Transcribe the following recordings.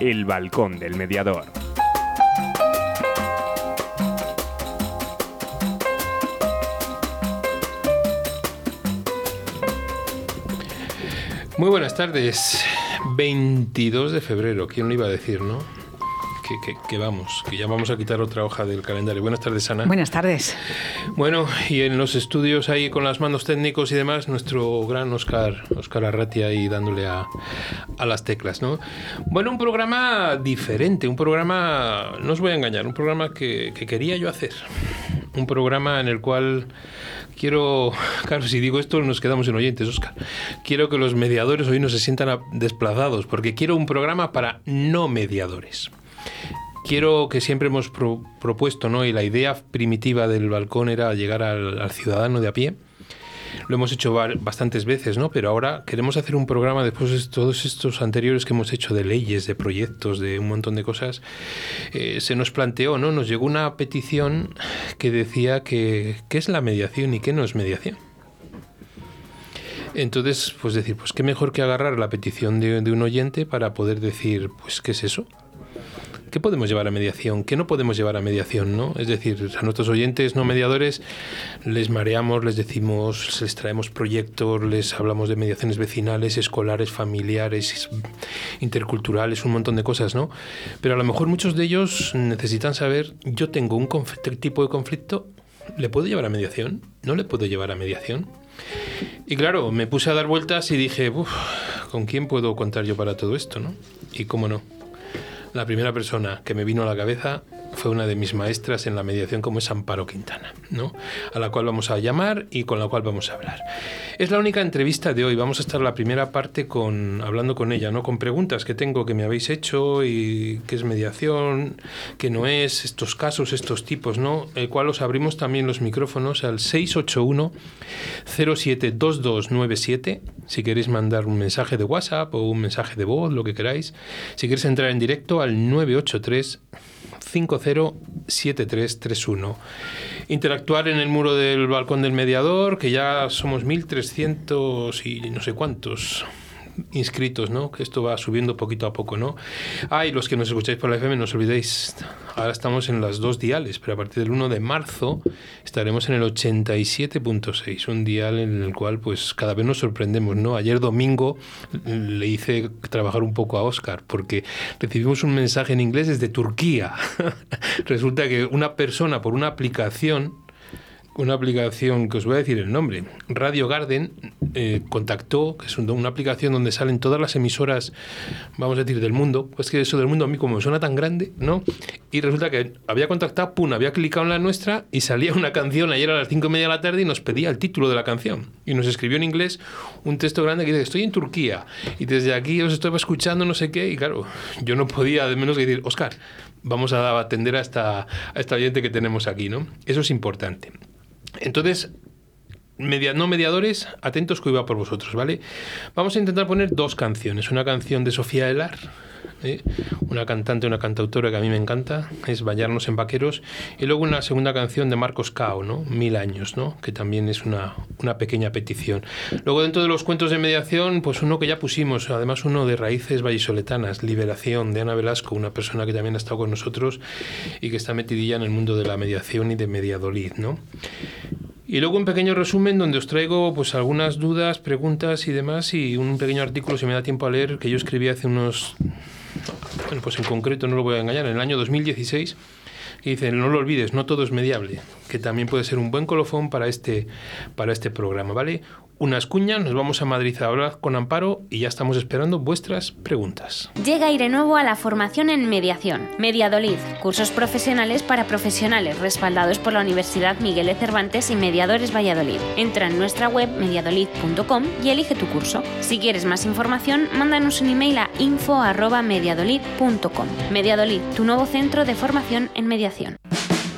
El balcón del mediador. Muy buenas tardes. 22 de febrero, ¿quién lo iba a decir, no? Que, vamos, que ya vamos a quitar otra hoja del calendario. Buenas tardes, Ana. Buenas tardes. Bueno, y en los estudios ahí con las manos técnicos y demás, nuestro gran Oscar, Oscar Arratia ahí dándole a, a las teclas, ¿no? Bueno, un programa diferente, un programa, no os voy a engañar, un programa que, que quería yo hacer. Un programa en el cual quiero, claro, si digo esto nos quedamos en oyentes, Oscar. Quiero que los mediadores hoy no se sientan desplazados, porque quiero un programa para no mediadores. Quiero que siempre hemos propuesto, ¿no? Y la idea primitiva del balcón era llegar al ciudadano de a pie lo hemos hecho bastantes veces, ¿no? Pero ahora queremos hacer un programa después de todos estos anteriores que hemos hecho de leyes, de proyectos, de un montón de cosas. Eh, se nos planteó, ¿no? Nos llegó una petición que decía que qué es la mediación y qué no es mediación. Entonces, pues decir, pues qué mejor que agarrar la petición de, de un oyente para poder decir, pues, ¿qué es eso? ¿Qué podemos llevar a mediación? ¿Qué no podemos llevar a mediación? ¿no? Es decir, a nuestros oyentes no mediadores les mareamos, les decimos, les traemos proyectos, les hablamos de mediaciones vecinales, escolares, familiares, interculturales, un montón de cosas, ¿no? Pero a lo mejor muchos de ellos necesitan saber, yo tengo un tipo de conflicto, ¿le puedo llevar a mediación? ¿No le puedo llevar a mediación? Y claro, me puse a dar vueltas y dije, ¿con quién puedo contar yo para todo esto? ¿no? Y cómo no, la primera persona que me vino a la cabeza fue una de mis maestras en la mediación como es Amparo Quintana, ¿no? a la cual vamos a llamar y con la cual vamos a hablar. Es la única entrevista de hoy, vamos a estar la primera parte con, hablando con ella, ¿no? con preguntas que tengo que me habéis hecho y qué es mediación, qué no es, estos casos, estos tipos, ¿no? el cual os abrimos también los micrófonos al 681 072297 si queréis mandar un mensaje de WhatsApp o un mensaje de voz, lo que queráis. Si queréis entrar en directo al 983 507331. Interactuar en el muro del balcón del mediador, que ya somos 1300 y no sé cuántos inscritos, ¿no? Que esto va subiendo poquito a poco, ¿no? Ah, los que nos escucháis por la FM, no os olvidéis, ahora estamos en las dos diales, pero a partir del 1 de marzo estaremos en el 87.6, un dial en el cual pues cada vez nos sorprendemos, ¿no? Ayer domingo le hice trabajar un poco a Oscar porque recibimos un mensaje en inglés desde Turquía. Resulta que una persona por una aplicación una aplicación que os voy a decir el nombre, Radio Garden, eh, contactó, que es una aplicación donde salen todas las emisoras, vamos a decir, del mundo. Pues que eso del mundo a mí como suena tan grande, ¿no? Y resulta que había contactado, pum, había clicado en la nuestra y salía una canción ayer a las cinco y media de la tarde y nos pedía el título de la canción. Y nos escribió en inglés un texto grande que dice, estoy en Turquía y desde aquí os estaba escuchando no sé qué. Y claro, yo no podía de menos que decir, Oscar, vamos a atender a esta, a esta oyente que tenemos aquí, ¿no? Eso es importante. Entonces, no mediadores, atentos que iba por vosotros, ¿vale? Vamos a intentar poner dos canciones. Una canción de Sofía Elar, una cantante, una cantautora que a mí me encanta, es Bañarnos en Vaqueros, y luego una segunda canción de Marcos Cao, ¿no? Mil años, ¿no? Que también es una, una pequeña petición. Luego dentro de los cuentos de mediación, pues uno que ya pusimos, además uno de Raíces Vallisoletanas, Liberación, de Ana Velasco, una persona que también ha estado con nosotros y que está metidilla en el mundo de la mediación y de Mediadolid, ¿no? Y luego un pequeño resumen donde os traigo pues algunas dudas, preguntas y demás y un pequeño artículo, si me da tiempo a leer, que yo escribí hace unos... Pues en concreto no lo voy a engañar, en el año 2016, que dice, no lo olvides, no todo es mediable, que también puede ser un buen colofón para este, para este programa, ¿vale? unas cuñas, nos vamos a Madrid a hablar con Amparo y ya estamos esperando vuestras preguntas. Llega Aire Nuevo a la formación en mediación. Mediadolid, cursos profesionales para profesionales respaldados por la Universidad Miguel de Cervantes y Mediadores Valladolid. Entra en nuestra web mediadolid.com y elige tu curso. Si quieres más información, mándanos un email a info@mediadolid.com. Mediadolid, tu nuevo centro de formación en mediación.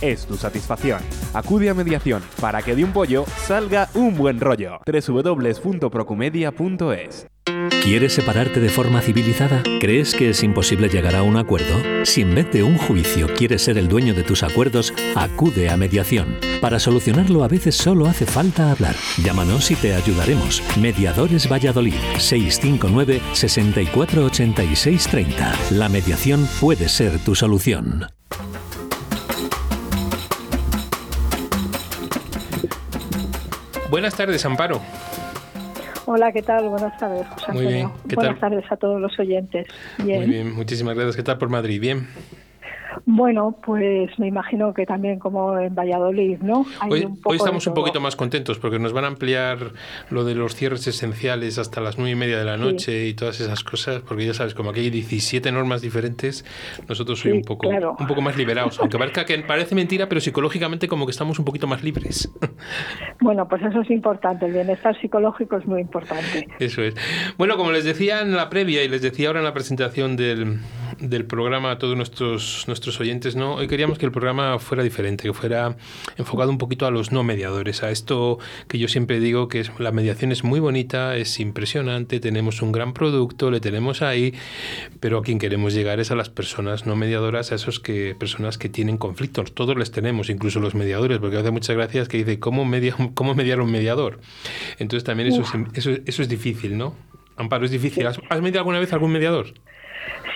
es tu satisfacción. Acude a mediación para que de un pollo salga un buen rollo. www.procumedia.es ¿Quieres separarte de forma civilizada? ¿Crees que es imposible llegar a un acuerdo? Si en vez de un juicio quieres ser el dueño de tus acuerdos, acude a mediación. Para solucionarlo a veces solo hace falta hablar. Llámanos y te ayudaremos. Mediadores Valladolid 659 648630. La mediación puede ser tu solución. Buenas tardes, Amparo. Hola, ¿qué tal? Buenas tardes, José Muy bien. ¿Qué Buenas tal? tardes a todos los oyentes. Bien. Muy bien, muchísimas gracias. ¿Qué tal por Madrid? Bien. Bueno, pues me imagino que también como en Valladolid, ¿no? Hay Hoy, un poco hoy de estamos un poquito más contentos porque nos van a ampliar lo de los cierres esenciales hasta las nueve y media de la Sí. noche y todas esas cosas, porque ya sabes, como aquí hay 17 normas diferentes, nosotros soy Sí, un poco claro. un poco más liberados, aunque parezca que parece mentira, pero psicológicamente como que estamos un poquito más libres. Bueno, pues eso es importante. El bienestar psicológico es muy importante. Eso es. Bueno, como les decía en la previa y les decía ahora en la presentación del, del programa a todos nuestros, nuestros oyentes, ¿no? Hoy queríamos que el programa fuera diferente, que fuera enfocado un poquito a los no mediadores, a esto que yo siempre digo que es, la mediación es muy bonita, es impresionante, tenemos un gran producto, le tenemos ahí, pero a quien queremos llegar es a las personas no mediadoras, a esos que personas que tienen conflictos. Todos les tenemos, incluso los mediadores, porque hace muchas gracias que dice, ¿cómo, media, cómo mediar un mediador? Entonces también eso, es, eso, eso es difícil, ¿no? Amparo, es difícil. ¿Has, has mediado alguna vez algún mediador?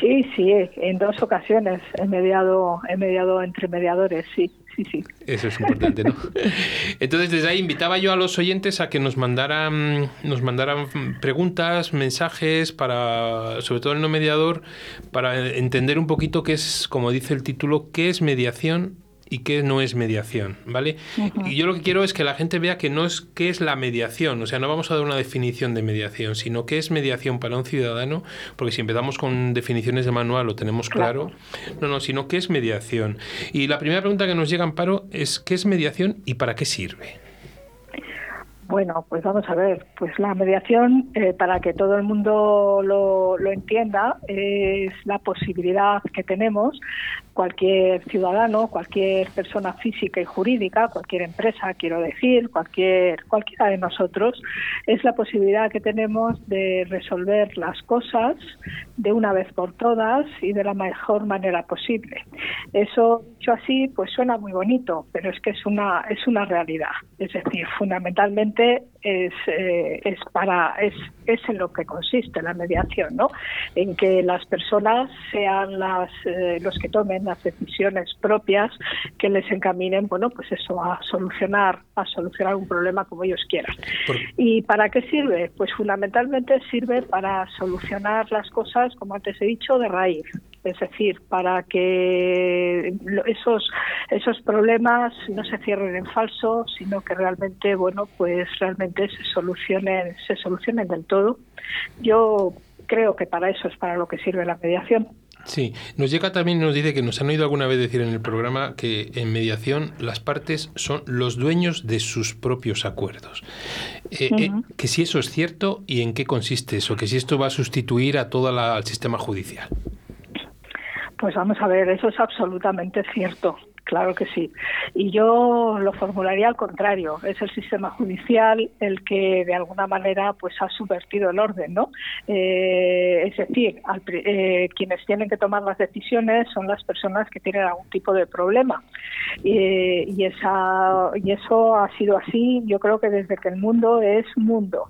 Sí, sí, en dos ocasiones he mediado, he mediado entre mediadores, sí, sí, sí. Eso es importante, ¿no? Entonces, desde ahí invitaba yo a los oyentes a que nos mandaran, nos mandaran preguntas, mensajes para, sobre todo el no mediador, para entender un poquito qué es, como dice el título, qué es mediación y qué no es mediación, ¿vale? Y yo lo que quiero es que la gente vea que no es qué es la mediación, o sea, no vamos a dar una definición de mediación, sino qué es mediación para un ciudadano, porque si empezamos con definiciones de manual lo tenemos claro. No, no, sino qué es mediación. Y la primera pregunta que nos llega, Amparo, es ¿qué es mediación y para qué sirve? Bueno, pues vamos a ver. Pues la mediación, eh, para que todo el mundo lo, lo entienda, es la posibilidad que tenemos cualquier ciudadano, cualquier persona física y jurídica, cualquier empresa, quiero decir, cualquier cualquiera de nosotros, es la posibilidad que tenemos de resolver las cosas de una vez por todas y de la mejor manera posible. Eso dicho así, pues suena muy bonito, pero es que es una es una realidad. Es decir, fundamentalmente es, eh, es para es, es en lo que consiste la mediación, ¿no? En que las personas sean las eh, los que tomen las decisiones propias que les encaminen, bueno, pues eso a solucionar a solucionar un problema como ellos quieran. ¿Y para qué sirve? Pues fundamentalmente sirve para solucionar las cosas, como antes he dicho, de raíz. Es decir, para que esos esos problemas no se cierren en falso, sino que realmente, bueno, pues realmente se solucionen se solucionen del todo. Yo creo que para eso es para lo que sirve la mediación. Sí, nos llega también, nos dice que nos han oído alguna vez decir en el programa que en mediación las partes son los dueños de sus propios acuerdos. Eh, eh, que si eso es cierto y en qué consiste eso, que si esto va a sustituir a todo la- al sistema judicial. Pues vamos a ver, eso es absolutamente cierto. Claro que sí. Y yo lo formularía al contrario. Es el sistema judicial el que de alguna manera pues ha subvertido el orden, ¿no? Eh, es decir, al eh, quienes tienen que tomar las decisiones son las personas que tienen algún tipo de problema. Eh, y esa y eso ha sido así. Yo creo que desde que el mundo es mundo,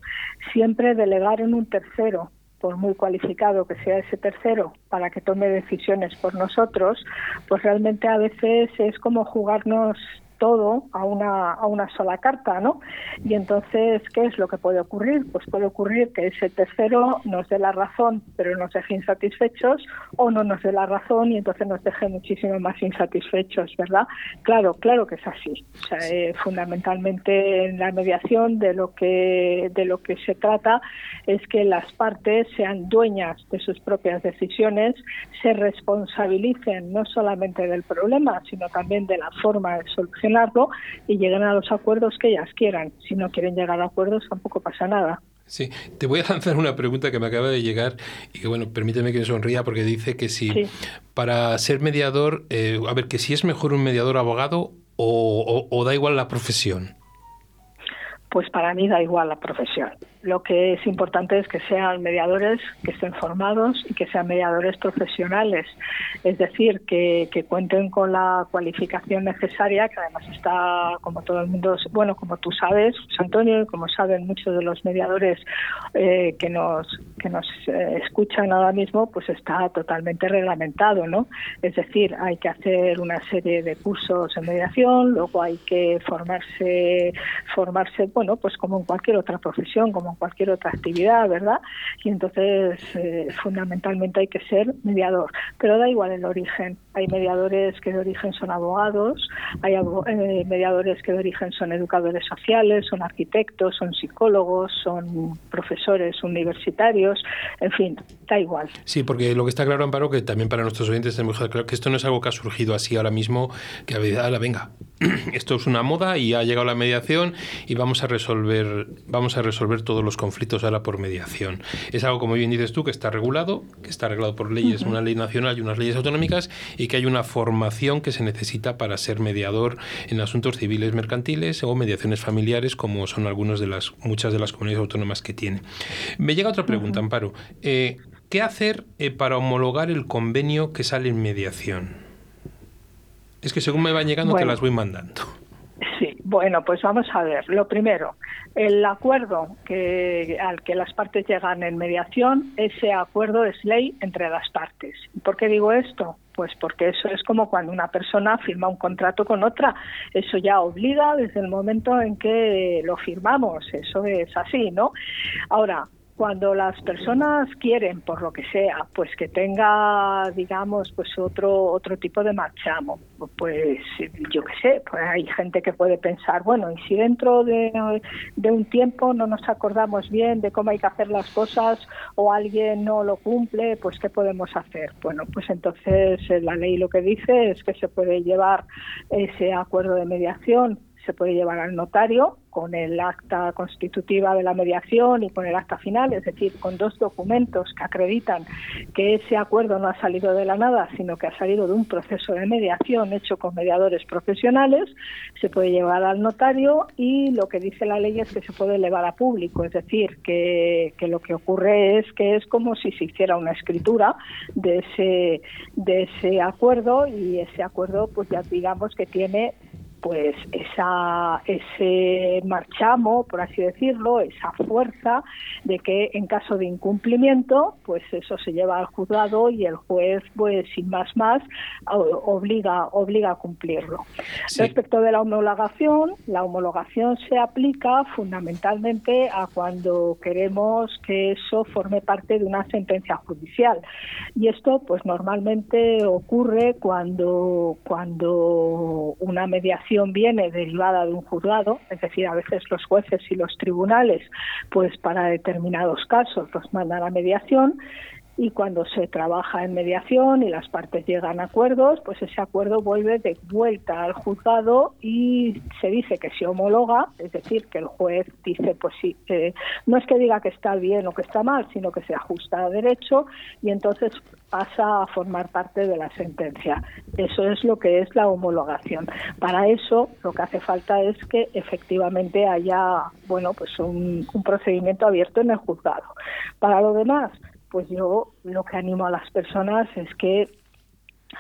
siempre delegar en un tercero por muy cualificado que sea ese tercero para que tome decisiones por nosotros, pues realmente a veces es como jugarnos todo a una, a una sola carta, ¿no? Y entonces, ¿qué es lo que puede ocurrir? Pues puede ocurrir que ese tercero nos dé la razón, pero nos deje insatisfechos, o no nos dé la razón y entonces nos deje muchísimo más insatisfechos, ¿verdad? Claro, claro que es así. O sea, eh, fundamentalmente en la mediación de lo que de lo que se trata es que las partes sean dueñas de sus propias decisiones, se responsabilicen no solamente del problema, sino también de la forma de solucionarlo y lleguen a los acuerdos que ellas quieran. Si no quieren llegar a acuerdos, tampoco pasa nada. Sí, te voy a lanzar una pregunta que me acaba de llegar y que, bueno, permíteme que me sonría porque dice que si para ser mediador, eh, a ver, que si es mejor un mediador abogado o da igual la profesión. Pues para mí da igual la profesión. Lo que es importante es que sean mediadores que estén formados y que sean mediadores profesionales, es decir, que, cuenten con la cualificación necesaria, que además está, como todo el mundo, bueno, como tú sabes, Antonio, y como saben muchos de los mediadores eh, que nos que nos eh, escuchan ahora mismo, pues está totalmente reglamentado, ¿no? Es decir, hay que hacer una serie de cursos en mediación, luego hay que formarse, formarse, bueno, pues como en cualquier otra profesión, como cualquier otra actividad, ¿verdad? Y entonces eh, fundamentalmente hay que ser mediador, pero da igual el origen. Hay mediadores que de origen son abogados, hay eh, mediadores que de origen son educadores sociales, son arquitectos, son psicólogos, son profesores universitarios, en fin, da igual. Sí, porque lo que está claro, Amparo, que también para nuestros oyentes tenemos claro que esto no es algo que ha surgido así ahora mismo, que a la venga, esto es una moda y ha llegado la mediación y vamos a resolver, vamos a resolver todos los conflictos ahora por mediación. Es algo, como bien dices tú, que está regulado, que está regulado por leyes, una ley nacional y unas leyes autonómicas, y que hay una formación que se necesita para ser mediador en asuntos civiles mercantiles o mediaciones familiares, como son algunas de las, muchas de las comunidades autónomas que tiene. Me llega otra pregunta, Amparo. Eh, ¿Qué hacer eh, para homologar el convenio que sale en mediación? Es que según me van llegando te las voy mandando. Sí, bueno, pues vamos a ver. Lo primero, el acuerdo que, al que las partes llegan en mediación, ese acuerdo es ley entre las partes. ¿Por qué digo esto? Pues porque eso es como cuando una persona firma un contrato con otra. Eso ya obliga desde el momento en que lo firmamos. Eso es así, ¿no? Ahora, cuando las personas quieren, por lo que sea, pues que tenga, digamos, pues otro otro tipo de marchamo, pues yo qué sé, pues hay gente que puede pensar, bueno, y si dentro de, un tiempo no nos acordamos bien de cómo hay que hacer las cosas o alguien no lo cumple, pues ¿qué podemos hacer? Bueno, pues entonces eh, la ley lo que dice es que se puede llevar ese acuerdo de mediación se puede llevar al notario con el acta constitutiva de la mediación y con el acta final, es decir, con dos documentos que acreditan que ese acuerdo no ha salido de la nada, sino que ha salido de un proceso de mediación hecho con mediadores profesionales, se puede llevar al notario y lo que dice la ley es que se puede elevar a público, es decir, que, que lo que ocurre es que es como si se hiciera una escritura de ese, de ese acuerdo y ese acuerdo pues ya digamos que tiene pues esa, ese marchamo, por así decirlo, esa fuerza de que en caso de incumplimiento, pues eso se lleva al juzgado y el juez, pues sin más más, obliga, obliga a cumplirlo. Respecto de la homologación, la homologación se aplica fundamentalmente a cuando queremos que eso forme parte de una sentencia judicial. Y esto, pues normalmente ocurre cuando, cuando una mediación viene derivada de un juzgado, es decir, a veces los jueces y los tribunales, pues para determinados casos los mandan a mediación y cuando se trabaja en mediación y las partes llegan a acuerdos, pues ese acuerdo vuelve de vuelta al juzgado y se dice que se homologa, es decir, que el juez dice, pues sí, no es que diga que está bien o que está mal, sino que se ajusta a derecho y entonces pasa a formar parte de la sentencia. Eso es lo que es la homologación. Para eso lo que hace falta es que efectivamente haya, bueno, pues un, un procedimiento abierto en el juzgado. Para lo demás, pues yo lo que animo a las personas es que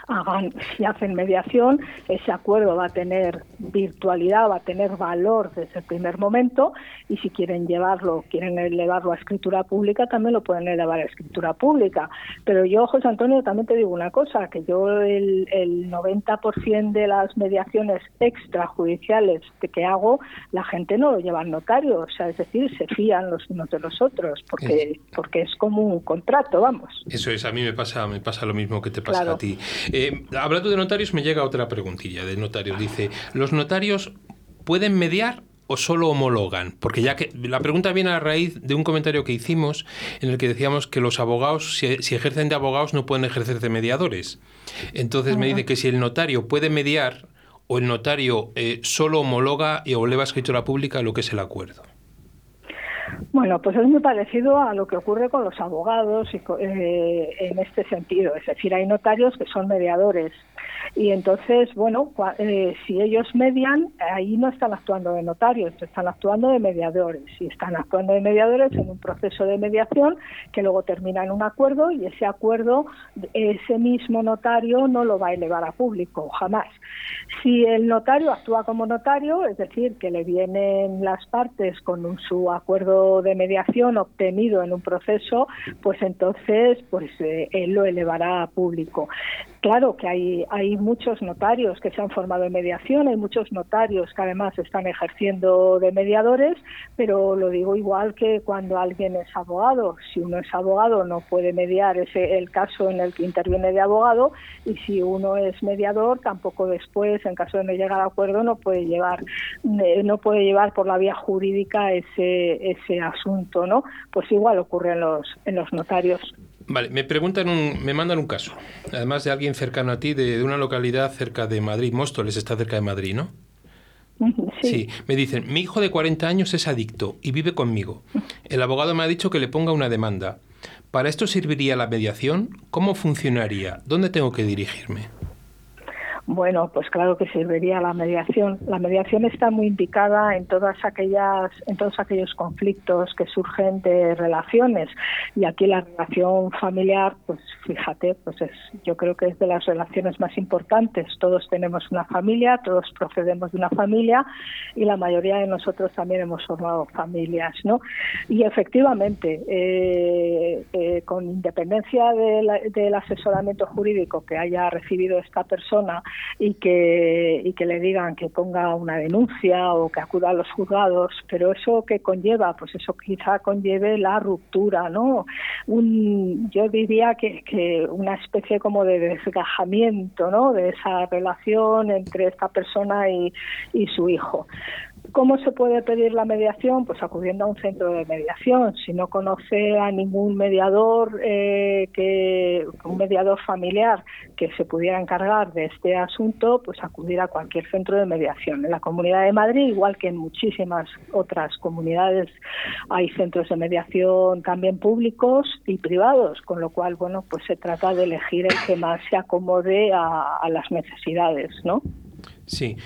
hagan, si hacen mediación, ese acuerdo va a tener virtualidad, va a tener valor desde el primer momento y si quieren llevarlo, quieren elevarlo a escritura pública, también lo pueden elevar a escritura pública. Pero yo, José Antonio, también te digo una cosa, que yo el, el 90% de las mediaciones extrajudiciales que hago, la gente no lo lleva al notario, o sea, es decir, se fían los unos de los otros, porque, porque es como un contrato, vamos. Eso es, a mí me pasa, me pasa lo mismo que te pasa a ti. Eh, hablando de notarios, me llega otra preguntilla de notarios. Dice, ¿los notarios pueden mediar o solo homologan? Porque ya que la pregunta viene a raíz de un comentario que hicimos en el que decíamos que los abogados, si, ejercen de abogados, no pueden ejercer de mediadores. Entonces me dice que si el notario puede mediar o el notario eh, solo homologa y o eleva a escritura pública lo que es el acuerdo. Bueno, pues es muy parecido a lo que ocurre con los abogados y, eh, en este sentido. Es decir, hay notarios que son mediadores y entonces, bueno, eh, si ellos median, ahí no están actuando de notarios, están actuando de mediadores y están actuando de mediadores en un proceso de mediación que luego termina en un acuerdo y ese acuerdo, ese mismo notario no lo va a elevar a público, jamás. Si el notario actúa como notario, es decir, que le vienen las partes con su acuerdo de mediación obtenido en un proceso, pues entonces pues eh, él lo elevará a público. Claro que hay, hay muchos notarios que se han formado en mediación, hay muchos notarios que además están ejerciendo de mediadores, pero lo digo igual que cuando alguien es abogado. Si uno es abogado no puede mediar ese el caso en el que interviene de abogado y si uno es mediador tampoco después, en caso de no llegar a acuerdo, no puede llevar eh, no puede llevar por la vía jurídica ese ese asunto, ¿no? Pues igual ocurre en los en los notarios. Vale, me preguntan, un, me mandan un caso, además de alguien cercano a ti, de, una localidad cerca de Madrid, Móstoles está cerca de Madrid, ¿no? Sí. me dicen, mi hijo de 40 años es adicto y vive conmigo. El abogado me ha dicho que le ponga una demanda. ¿Para esto serviría la mediación? ¿Cómo funcionaría? ¿Dónde tengo que dirigirme? Bueno, pues claro que serviría la mediación. La mediación está muy indicada en todas aquellas, en todos aquellos conflictos que surgen de relaciones. Y aquí la relación familiar, pues fíjate, pues es, yo creo que es de las relaciones más importantes. Todos tenemos una familia, todos procedemos de una familia y la mayoría de nosotros también hemos formado familias, ¿no? Y efectivamente, eh, eh, con independencia del asesoramiento jurídico que haya recibido esta persona y que, y que le digan que ponga una denuncia o que acuda a los juzgados, pero eso que conlleva, pues eso quizá conlleve la ruptura, ¿no? Un, yo diría que, que una especie como de desgajamiento, ¿no? De esa relación entre esta persona y, y su hijo. ¿Cómo se puede pedir la mediación? Pues acudiendo a un centro de mediación. Si no conoce a ningún mediador, eh, que un mediador familiar que se pudiera encargar de este asunto, pues acudir a cualquier centro de mediación. En la Comunidad de Madrid, igual que en muchísimas otras comunidades, hay centros de mediación también públicos y privados, con lo cual, bueno, pues se trata de elegir el que más se acomode a, a las necesidades, ¿no? Sí,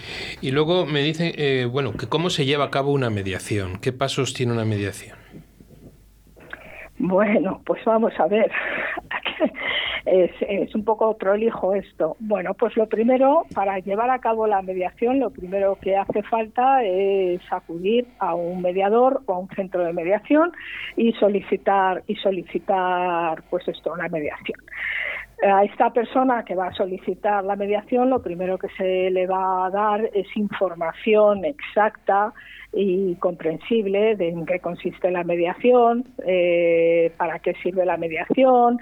y luego me dicen, eh, bueno, que cómo se lleva a cabo una mediación, qué pasos tiene una mediación. Bueno, pues vamos a ver. Es, un poco prolijo esto. Bueno, pues lo primero, para llevar a cabo la mediación, lo primero que hace falta es acudir a un mediador o a un centro de mediación y solicitar y solicitar, pues esto, una mediación a esta persona que va a solicitar la mediación, lo primero que se le va a dar es información exacta y comprensible de en qué consiste la mediación, eh, para qué sirve la mediación,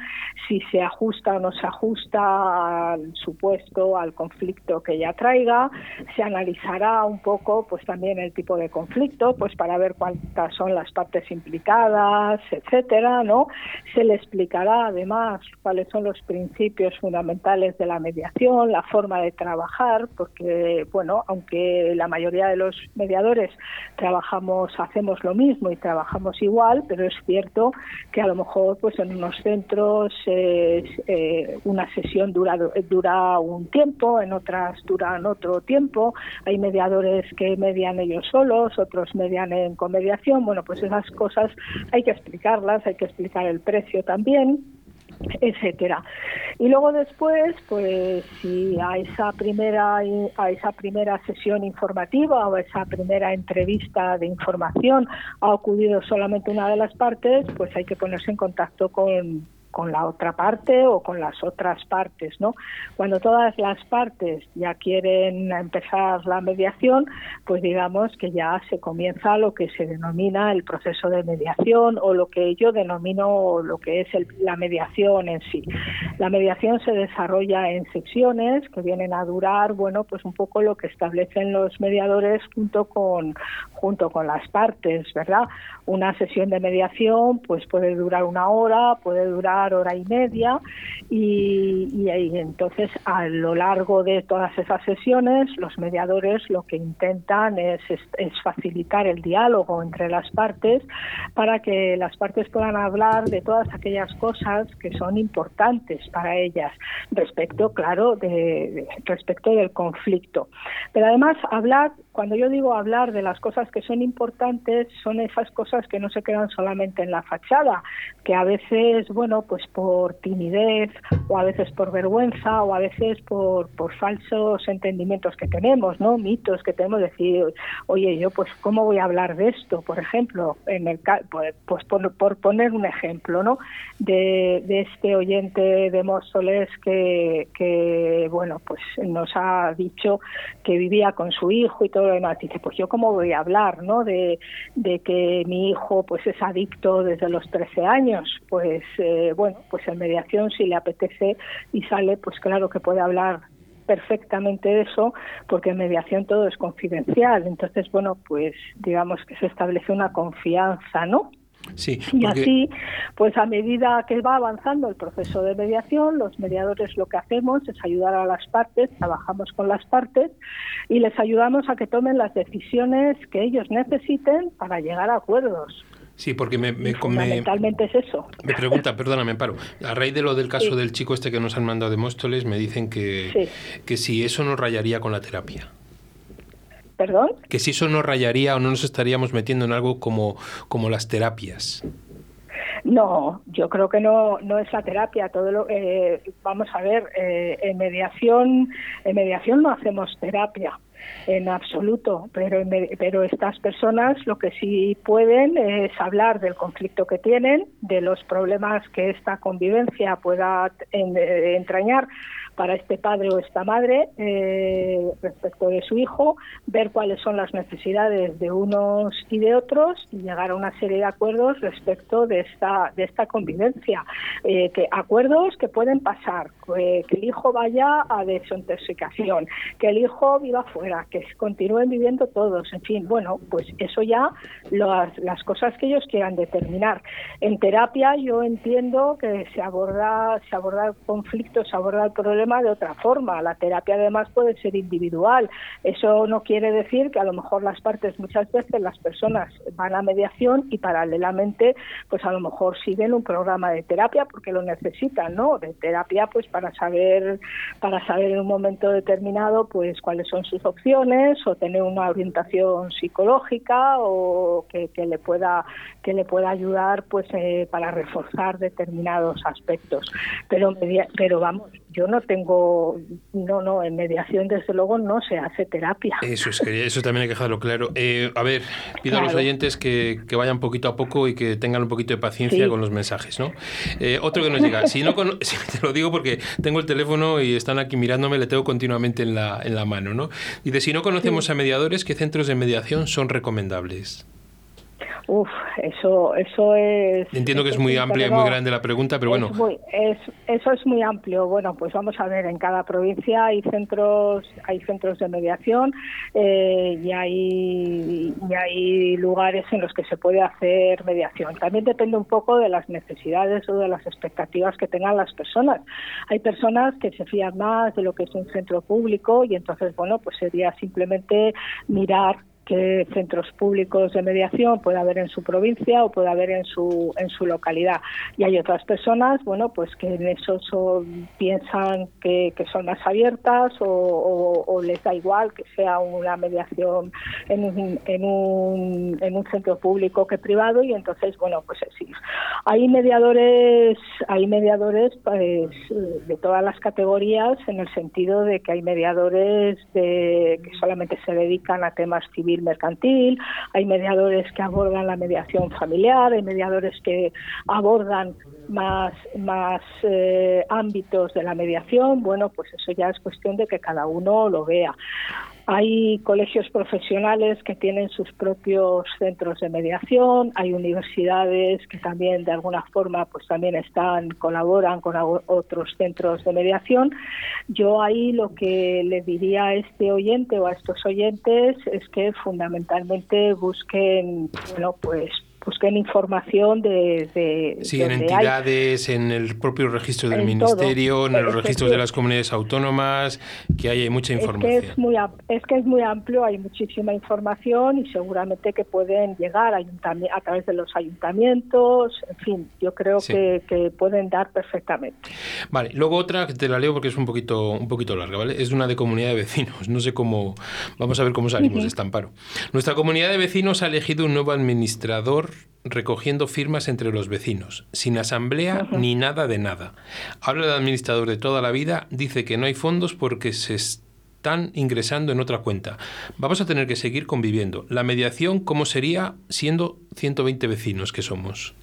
si se ajusta o no se ajusta al supuesto, al conflicto que ella traiga, se analizará un poco pues también el tipo de conflicto, pues para ver cuántas son las partes implicadas, etcétera, ¿no? Se le explicará además cuáles son los principios fundamentales de la mediación, la forma de trabajar, porque bueno, aunque la mayoría de los mediadores trabajamos, hacemos lo mismo y trabajamos igual, pero es cierto que a lo mejor pues en unos centros eh, una sesión dura, dura un tiempo, en otras duran otro tiempo, hay mediadores que median ellos solos, otros median en comediación, bueno, pues esas cosas hay que explicarlas, hay que explicar el precio también etcétera. Y luego después pues si a esa primera a esa primera sesión informativa o a esa primera entrevista de información ha acudido solamente una de las partes pues hay que ponerse en contacto con con la otra parte o con las otras partes, ¿no? Cuando todas las partes ya quieren empezar la mediación, pues digamos que ya se comienza lo que se denomina el proceso de mediación o lo que yo denomino lo que es la mediación en sí. La mediación se desarrolla en secciones que vienen a durar, bueno, pues un poco lo que establecen los mediadores junto con junto con las partes, ¿verdad? Una sesión de mediación pues puede durar una hora, puede durar hora y media y, entonces a lo largo de todas esas sesiones los mediadores lo que intentan es, es, facilitar el diálogo entre las partes para que las partes puedan hablar de todas aquellas cosas que son importantes para ellas respecto, claro, de, respecto del conflicto. Pero además hablar, cuando yo digo hablar de las cosas que son importantes, son esas cosas que no se quedan solamente en la fachada, que a veces, bueno, pues por timidez o a veces por vergüenza o a veces por, por falsos entendimientos que tenemos, ¿no? Mitos que tenemos, decir, oye, yo pues cómo voy a hablar de esto, por ejemplo, en el pues, pues por, poner un ejemplo, ¿no? De, de este oyente de Móstoles que, que, bueno, pues nos ha dicho que vivía con su hijo y todo lo demás. Dice, pues yo cómo voy a hablar, ¿no? De, de que mi hijo pues es adicto desde los 13 años. Pues eh, bueno, pues en mediación si le apetece y sale, pues claro que puede hablar perfectamente de eso porque en mediación todo es confidencial. Entonces, bueno, pues digamos que se establece una confianza, ¿no? Sí, Y así, pues a medida que va avanzando el proceso de mediación, los mediadores lo que hacemos es ayudar a las partes, trabajamos con las partes y les ayudamos a que tomen las decisiones que ellos necesiten para llegar a acuerdos. Sí, porque me, me, fundamentalmente es eso. Me pregunta, perdóname, paro. A raíz de lo del caso del chico este que nos han mandado de Móstoles, me dicen que, que si eso nos rayaría con la terapia. ¿Perdón? Que si eso nos rayaría o no nos estaríamos metiendo en algo como, como las terapias. No, yo creo que no, no es la terapia. Todo lo, eh, vamos a ver, eh, en mediación, en mediación no hacemos terapia en absoluto, pero, pero estas personas lo que sí pueden es hablar del conflicto que tienen, de los problemas que esta convivencia pueda entrañar para este padre o esta madre eh, respecto de su hijo, ver cuáles son las necesidades de unos y de otros y llegar a una serie de acuerdos respecto de esta de esta convivencia, eh, que acuerdos que pueden pasar, que el hijo vaya a desintoxicación, que el hijo viva fuera, que continúen viviendo todos, en fin, bueno, pues eso ya las, las cosas que ellos quieran determinar. En terapia yo entiendo que se aborda se aborda el conflicto, se aborda el problema de otra forma. La terapia además puede ser individual. Eso no quiere decir que a lo mejor las partes, muchas veces las personas van a mediación y paralelamente pues a lo mejor siguen un programa de terapia porque lo necesitan, ¿no? De terapia pues para saber para saber en un momento determinado pues cuáles son sus opciones o tener una orientación psicológica o que, le pueda que le pueda ayudar pues eh, para reforzar determinados aspectos. Pero pero vamos, yo no tengo, no, no, en mediación desde luego no se hace terapia. Eso es, eso también hay que dejarlo claro. Eh, a ver, pido a los oyentes que, que, vayan poquito a poco y que tengan un poquito de paciencia con los mensajes, ¿no? Eh, otro que nos llega, si no, te lo digo porque tengo el teléfono y están aquí mirándome, le tengo continuamente en la, en la mano, ¿no? Dice, si no conocemos a mediadores, ¿qué centros de mediación son recomendables? Uf, eso, eso es... Entiendo que es muy amplia y muy grande la pregunta, pero bueno. Es eso es muy amplio. Bueno, pues vamos a ver, en cada provincia hay centros, hay centros de mediación eh, y, hay, y hay lugares en los que se puede hacer mediación. También depende un poco de las necesidades o de las expectativas que tengan las personas. Hay personas que se fían más de lo que es un centro público y entonces, bueno, pues sería simplemente mirar qué centros públicos de mediación puede haber en su provincia o puede haber en su en su localidad. Y hay otras personas bueno pues que en eso piensan que, son más abiertas o, les da igual que sea una mediación en un, en un, en un centro público que privado y entonces bueno pues sí. Hay mediadores hay mediadores pues de todas las categorías en el sentido de que hay mediadores de que solamente se dedican a temas civiles mercantil, hay mediadores que abordan la mediación familiar, hay mediadores que abordan más, más eh, ámbitos de la mediación, bueno, pues eso ya es cuestión de que cada uno lo vea. Hay colegios profesionales que tienen sus propios centros de mediación, hay universidades que también de alguna forma pues también están colaboran con otros centros de mediación. Yo ahí lo que le diría a este oyente o a estos oyentes es que fundamentalmente busquen bueno pues busquen información de... de sí, en entidades, en el propio registro del Ministerio, en los registros de las comunidades autónomas, que hay mucha información. Es que es, muy, es que es muy amplio, hay muchísima información y seguramente que pueden llegar a, a través de los ayuntamientos, en fin, yo creo que, que, pueden dar perfectamente. Vale, luego otra que te la leo porque es un poquito, un poquito larga, ¿vale? Es una de comunidad de vecinos, no sé cómo, vamos a ver cómo salimos de este amparo. Nuestra comunidad de vecinos ha elegido un nuevo administrador recogiendo firmas entre los vecinos, sin asamblea ni nada de nada. Habla el administrador de toda la vida, dice que no hay fondos porque se están ingresando en otra cuenta. Vamos a tener que seguir conviviendo. La mediación, ¿cómo sería siendo 120 vecinos que somos?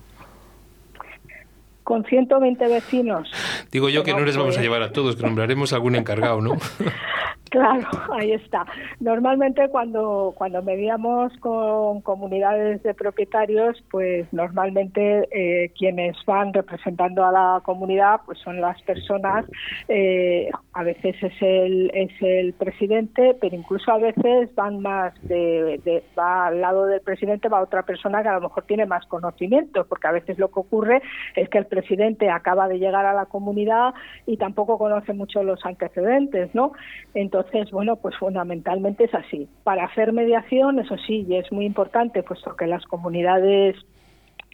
Con 120 vecinos. Digo yo que no les vamos a llevar a todos, que nombraremos algún encargado, ¿no? Claro, ahí está. Normalmente cuando, cuando medíamos con comunidades de propietarios, pues normalmente eh, quienes van representando a la comunidad pues son las personas, eh, a veces es el, es el presidente, pero incluso a veces van más de, va al lado del presidente, va otra persona que a lo mejor tiene más conocimiento, porque a veces lo que ocurre es que el presidente acaba de llegar a la comunidad y tampoco conoce mucho los antecedentes, ¿no? Entonces, entonces, bueno, pues fundamentalmente es así. Para hacer mediación, eso sí, y es muy importante, puesto que las comunidades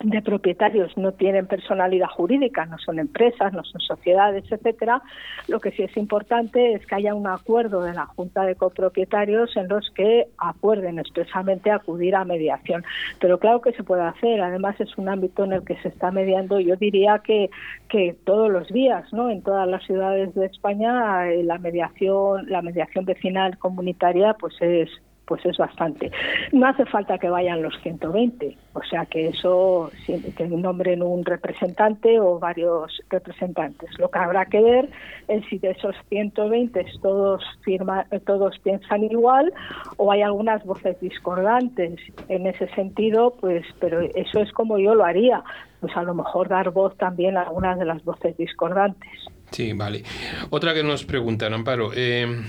de propietarios no tienen personalidad jurídica, no son empresas, no son sociedades, etcétera, lo que sí es importante es que haya un acuerdo de la Junta de Copropietarios en los que acuerden expresamente acudir a mediación. Pero claro que se puede hacer, además es un ámbito en el que se está mediando, yo diría que, que todos los días, ¿no? En todas las ciudades de España eh, la mediación, la mediación vecinal comunitaria pues es pues es bastante. No hace falta que vayan los 120, o sea que eso, que nombren un representante o varios representantes. Lo que habrá que ver es si de esos 120 todos, firma, todos piensan igual o hay algunas voces discordantes. En ese sentido, pues, pero eso es como yo lo haría, pues a lo mejor dar voz también a algunas de las voces discordantes. Sí, vale. Otra que nos preguntan, Amparo. Eh,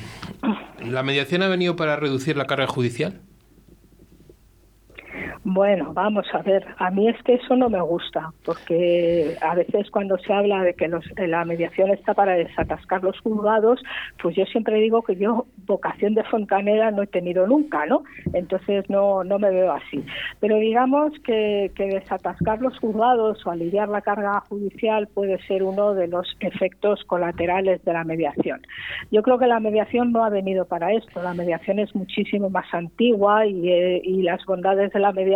¿La mediación ha venido para reducir la carga judicial? Bueno, vamos a ver, a mí es que eso no me gusta, porque a veces cuando se habla de que la mediación está para desatascar los juzgados, pues yo siempre digo que yo vocación de fontanera no he tenido nunca, ¿no? Entonces no, no me veo así. Pero digamos que, que desatascar los juzgados o aliviar la carga judicial puede ser uno de los efectos colaterales de la mediación. Yo creo que la mediación no ha venido para esto, la mediación es muchísimo más antigua y, eh, y las bondades de la mediación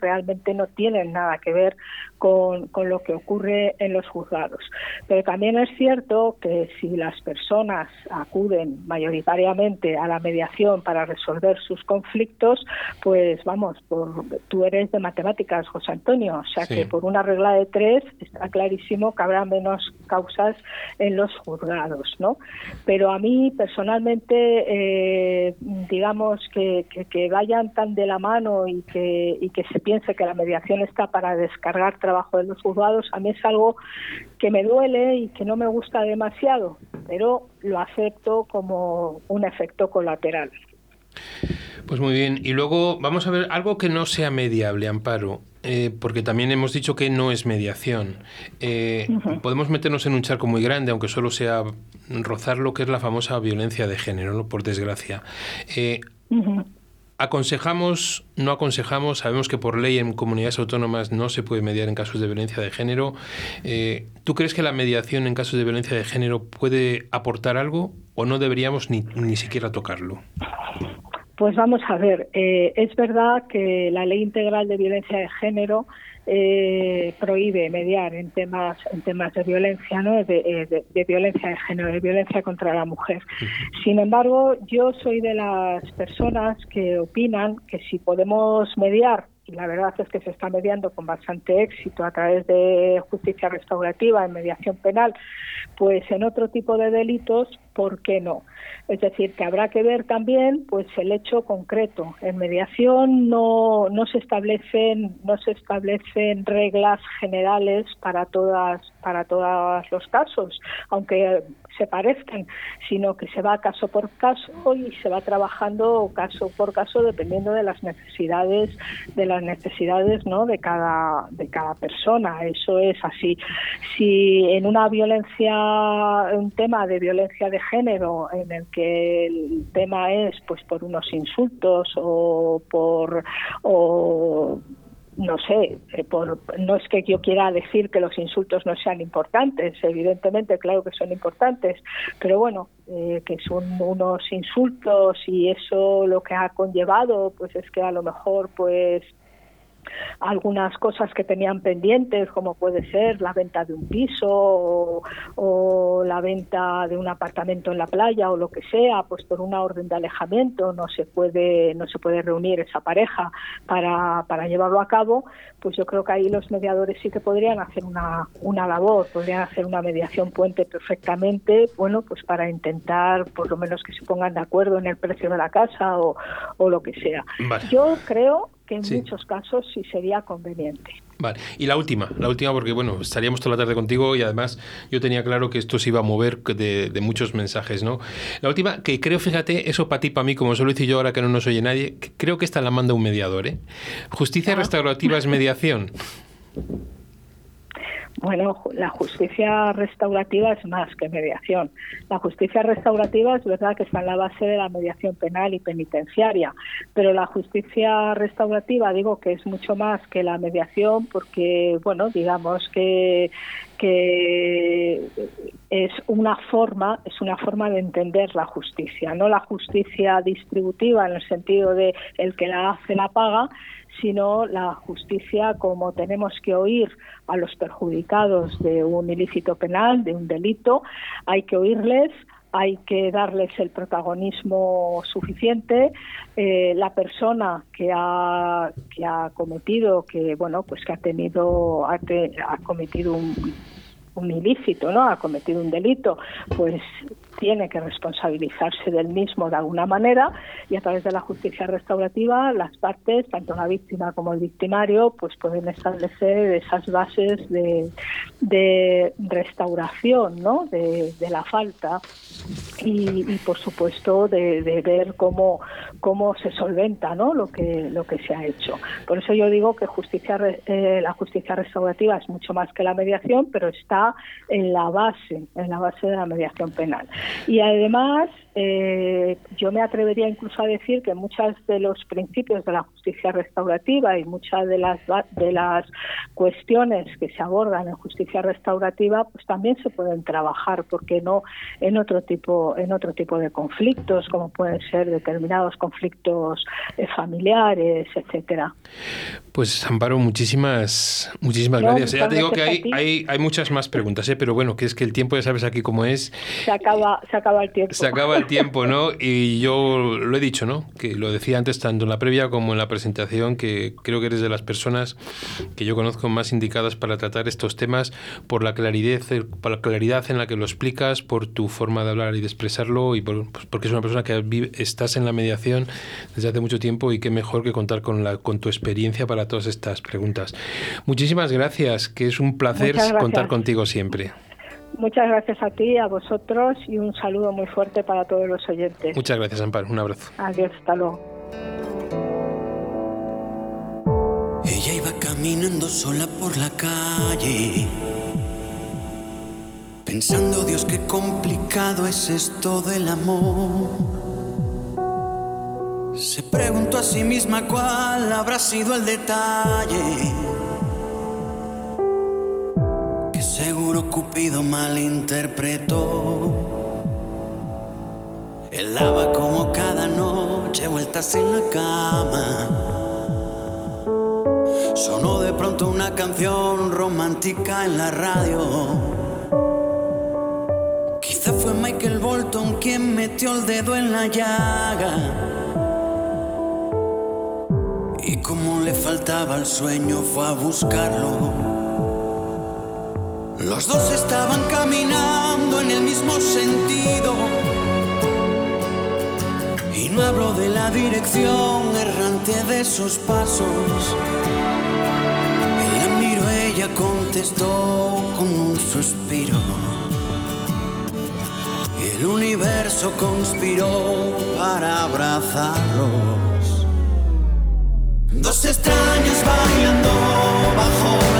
realmente no tienen nada que ver con, con, lo que ocurre en los juzgados. Pero también es cierto que si las personas acuden mayoritariamente a la mediación para resolver sus conflictos, pues vamos, por, tú eres de matemáticas, José Antonio, o sea que por una regla de tres está clarísimo que habrá menos causas en los juzgados, ¿no? Pero a mí personalmente, eh, digamos que, que vayan tan de la mano y que y que se piense que la mediación está para descargar trabajo de los juzgados, a mí es algo que me duele y que no me gusta demasiado, pero lo acepto como un efecto colateral. Pues muy bien. Y luego vamos a ver algo que no sea mediable, Amparo. Eh, porque también hemos dicho que no es mediación. Eh, podemos meternos en un charco muy grande, aunque solo sea rozar lo que es la famosa violencia de género, por desgracia. Eh, aconsejamos, no aconsejamos, sabemos que por ley en comunidades autónomas no se puede mediar en casos de violencia de género. Eh, ¿Tú crees que la mediación en casos de violencia de género puede aportar algo o no deberíamos ni, ni siquiera tocarlo? Pues vamos a ver, eh, es verdad que la ley integral de violencia de género eh, prohíbe mediar en temas en temas de violencia no de, de, violencia de género de violencia contra la mujer. Sin embargo yo soy de las personas que opinan que si podemos mediar la verdad es que se está mediando con bastante éxito a través de justicia restaurativa en mediación penal pues en otro tipo de delitos ¿por qué no? Es decir, que habrá que ver también pues el hecho concreto. En mediación no, no se establecen no se establecen reglas generales para todas para todos los casos, aunque se parezcan, sino que se va caso por caso y se va trabajando caso por caso dependiendo de las necesidades de las necesidades ¿no? de cada de cada persona. Eso es así. Si en una violencia un tema de violencia de género en el que el tema es pues por unos insultos o por o no sé, eh, por, no es que yo quiera decir que los insultos no sean importantes, evidentemente, claro que son importantes, pero bueno, eh, que son unos insultos y eso lo que ha conllevado, pues es que a lo mejor, pues algunas cosas que tenían pendientes, como puede ser la venta de un piso o, la venta de un apartamento en la playa o lo que sea, pues por una orden de alejamiento no se puede no se puede reunir esa pareja para, para llevarlo a cabo, pues yo creo que ahí los mediadores sí que podrían hacer una, una labor, podrían hacer una mediación puente perfectamente, bueno, pues para intentar por lo menos que se pongan de acuerdo en el precio de la casa o, o lo que sea. Yo creo que en muchos casos sí sería conveniente. Vale, y la última, la última porque bueno, estaríamos toda la tarde contigo y además yo tenía claro que esto se iba a mover de, muchos mensajes, ¿no? La última, que creo, fíjate, eso para ti, para mí, como solo hice yo ahora que no nos oye nadie, creo que esta la manda un mediador, ¿eh? Justicia ah. restaurativa es mediación. Bueno, la justicia restaurativa es más que mediación. La justicia restaurativa es verdad que está en la base de la mediación penal y penitenciaria, pero la justicia restaurativa digo que es mucho más que la mediación porque, bueno, digamos que que es una forma es una forma de entender la justicia no la justicia distributiva en el sentido de el que la hace la paga sino la justicia como tenemos que oír a los perjudicados de un ilícito penal, de un delito, hay que oírles, hay que darles el protagonismo suficiente. Eh, la persona que ha, que ha cometido, que bueno, pues que ha tenido, ha, ha cometido un, un ilícito, ¿no? Ha cometido un delito, pues tiene que responsabilizarse del mismo de alguna manera y a través de la justicia restaurativa las partes, tanto la víctima como el victimario, pues pueden establecer esas bases de, restauración, ¿no? De, la falta y, por supuesto de, ver cómo cómo se solventa, ¿no? Lo que lo que se ha hecho. Por eso yo digo que justicia eh, la justicia restaurativa es mucho más que la mediación, pero está en la base, en la base de la mediación penal. Y además, eh, yo me atrevería incluso a decir que muchos de los principios de la justicia restaurativa y muchas de las de las cuestiones que se abordan en justicia restaurativa, pues también se pueden trabajar, porque no en otro tipo en otro tipo de conflictos, como pueden ser determinados conflictos eh, familiares, etcétera. Pues Amparo, muchísimas muchísimas gracias. Ya te digo que hay, hay, hay muchas más preguntas, ¿eh? pero bueno, que es que el tiempo ya sabes aquí cómo es. Se acaba se acaba el tiempo. Se acaba el tiempo, ¿no? Y yo lo he dicho, ¿no? Que lo decía antes tanto en la previa como en la presentación, que creo que eres de las personas que yo conozco más indicadas para tratar estos temas por la claridad, por la claridad en la que lo explicas, por tu forma de hablar y de expresarlo, y por, pues porque es una persona que estás en la mediación desde hace mucho tiempo y qué mejor que contar con, la, con tu experiencia para todas estas preguntas. Muchísimas gracias, que es un placer contar contigo siempre. Muchas gracias a ti, a vosotros y un saludo muy fuerte para todos los oyentes. Muchas gracias, Amparo. Un abrazo. Adiós, hasta luego. Ella iba caminando sola por la calle, pensando, Dios, qué complicado es esto del amor. Se preguntó a sí misma cuál habrá sido el detalle seguro Cupido malinterpretó. Él daba como cada noche vueltas en la cama. Sonó de pronto una canción romántica en la radio. Quizá fue Michael Bolton quien metió el dedo en la llaga. Y como le faltaba el sueño fue a buscarlo. Los dos estaban caminando en el mismo sentido. Y no hablo de la dirección errante de sus pasos. Él la miró, ella contestó con un suspiro. El universo conspiró para abrazarlos. Dos extraños bailando bajo la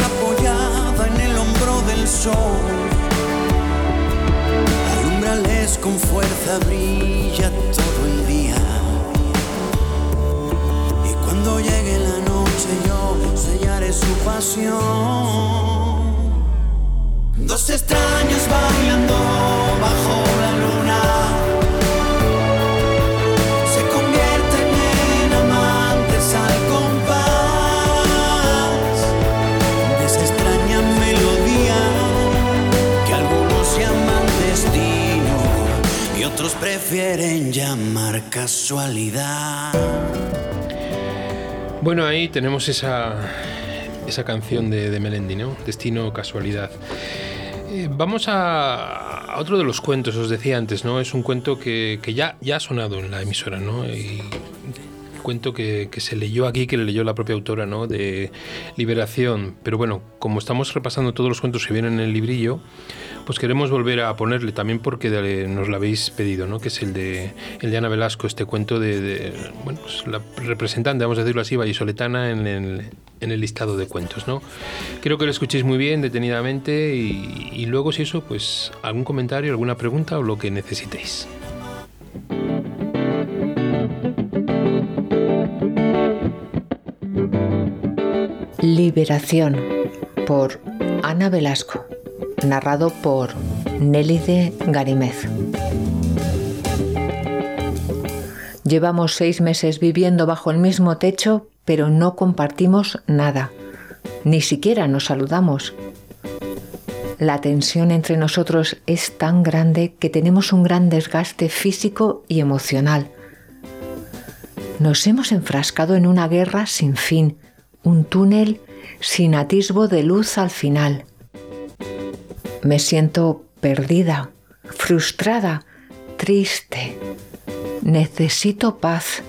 Apoyada en el hombro del sol. Alumbrales con fuerza, brilla todo el día. Y cuando llegue la noche yo sellaré su pasión. Dos extraños bailando bajo la luna. Otros prefieren llamar casualidad. Bueno, ahí tenemos esa, esa canción de, de Melendi, ¿no? Destino, casualidad. Eh, vamos a, otro de los cuentos, os decía antes, ¿no? Es un cuento que, que ya, ya ha sonado en la emisora, ¿no? Y cuento que, que se leyó aquí, que le leyó la propia autora, ¿no? De Liberación. Pero bueno, como estamos repasando todos los cuentos que vienen en el librillo, pues queremos volver a ponerle también porque nos lo habéis pedido, ¿no? Que es el de, el de Ana Velasco, este cuento de, de, bueno, pues la representante, vamos a decirlo así, vallisoletana en el, en el listado de cuentos, ¿no? Creo que lo escuchéis muy bien, detenidamente, y, y luego si eso, pues algún comentario, alguna pregunta o lo que necesitéis. Liberación por Ana Velasco, narrado por Nélide Garimez. Llevamos seis meses viviendo bajo el mismo techo, pero no compartimos nada. Ni siquiera nos saludamos. La tensión entre nosotros es tan grande que tenemos un gran desgaste físico y emocional. Nos hemos enfrascado en una guerra sin fin, un túnel sin atisbo de luz al final. Me siento perdida, frustrada, triste. Necesito paz.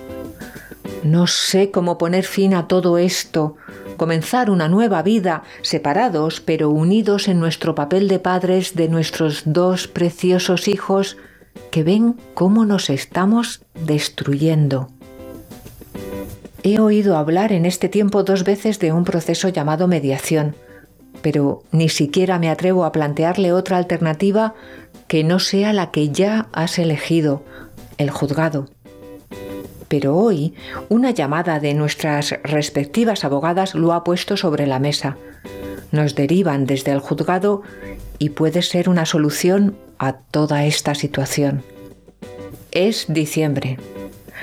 No sé cómo poner fin a todo esto, comenzar una nueva vida, separados pero unidos en nuestro papel de padres de nuestros dos preciosos hijos que ven cómo nos estamos destruyendo. He oído hablar en este tiempo dos veces de un proceso llamado mediación, pero ni siquiera me atrevo a plantearle otra alternativa que no sea la que ya has elegido, el juzgado. Pero hoy una llamada de nuestras respectivas abogadas lo ha puesto sobre la mesa. Nos derivan desde el juzgado y puede ser una solución a toda esta situación. Es diciembre.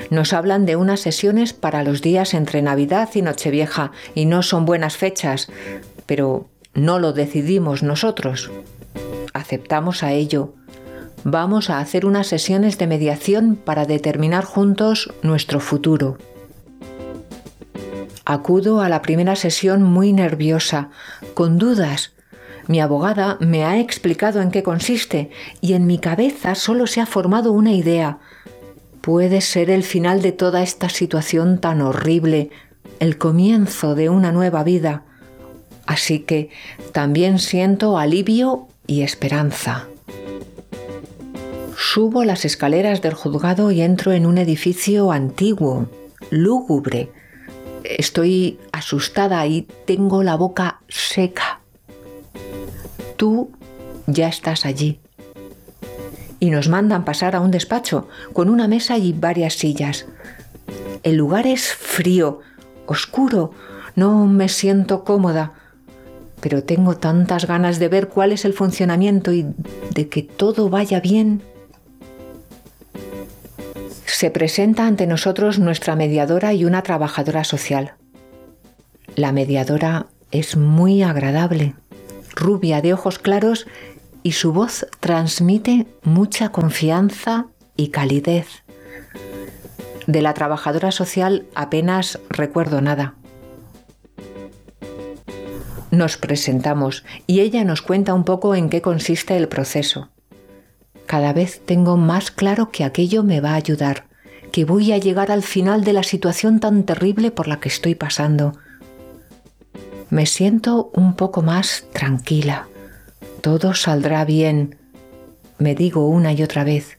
Nos hablan de unas sesiones para los días entre Navidad y Nochevieja y no son buenas fechas, pero no lo decidimos nosotros. Aceptamos a ello. Vamos a hacer unas sesiones de mediación para determinar juntos nuestro futuro. Acudo a la primera sesión muy nerviosa, con dudas. Mi abogada me ha explicado en qué consiste y en mi cabeza solo se ha formado una idea. Puede ser el final de toda esta situación tan horrible, el comienzo de una nueva vida. Así que también siento alivio y esperanza. Subo las escaleras del juzgado y entro en un edificio antiguo, lúgubre. Estoy asustada y tengo la boca seca. Tú ya estás allí. y nos mandan pasar a un despacho con una mesa y varias sillas. El lugar es frío, oscuro, no me siento cómoda, pero tengo tantas ganas de ver cuál es el funcionamiento y de que todo vaya bien. Se presenta ante nosotros nuestra mediadora y una trabajadora social. La mediadora es muy agradable, rubia de ojos claros y su voz transmite mucha confianza y calidez. De la trabajadora social apenas recuerdo nada. Nos presentamos y ella nos cuenta un poco en qué consiste el proceso. Cada vez tengo más claro que aquello me va a ayudar, que voy a llegar al final de la situación tan terrible por la que estoy pasando. Me siento un poco más tranquila. Todo saldrá bien, me digo una y otra vez.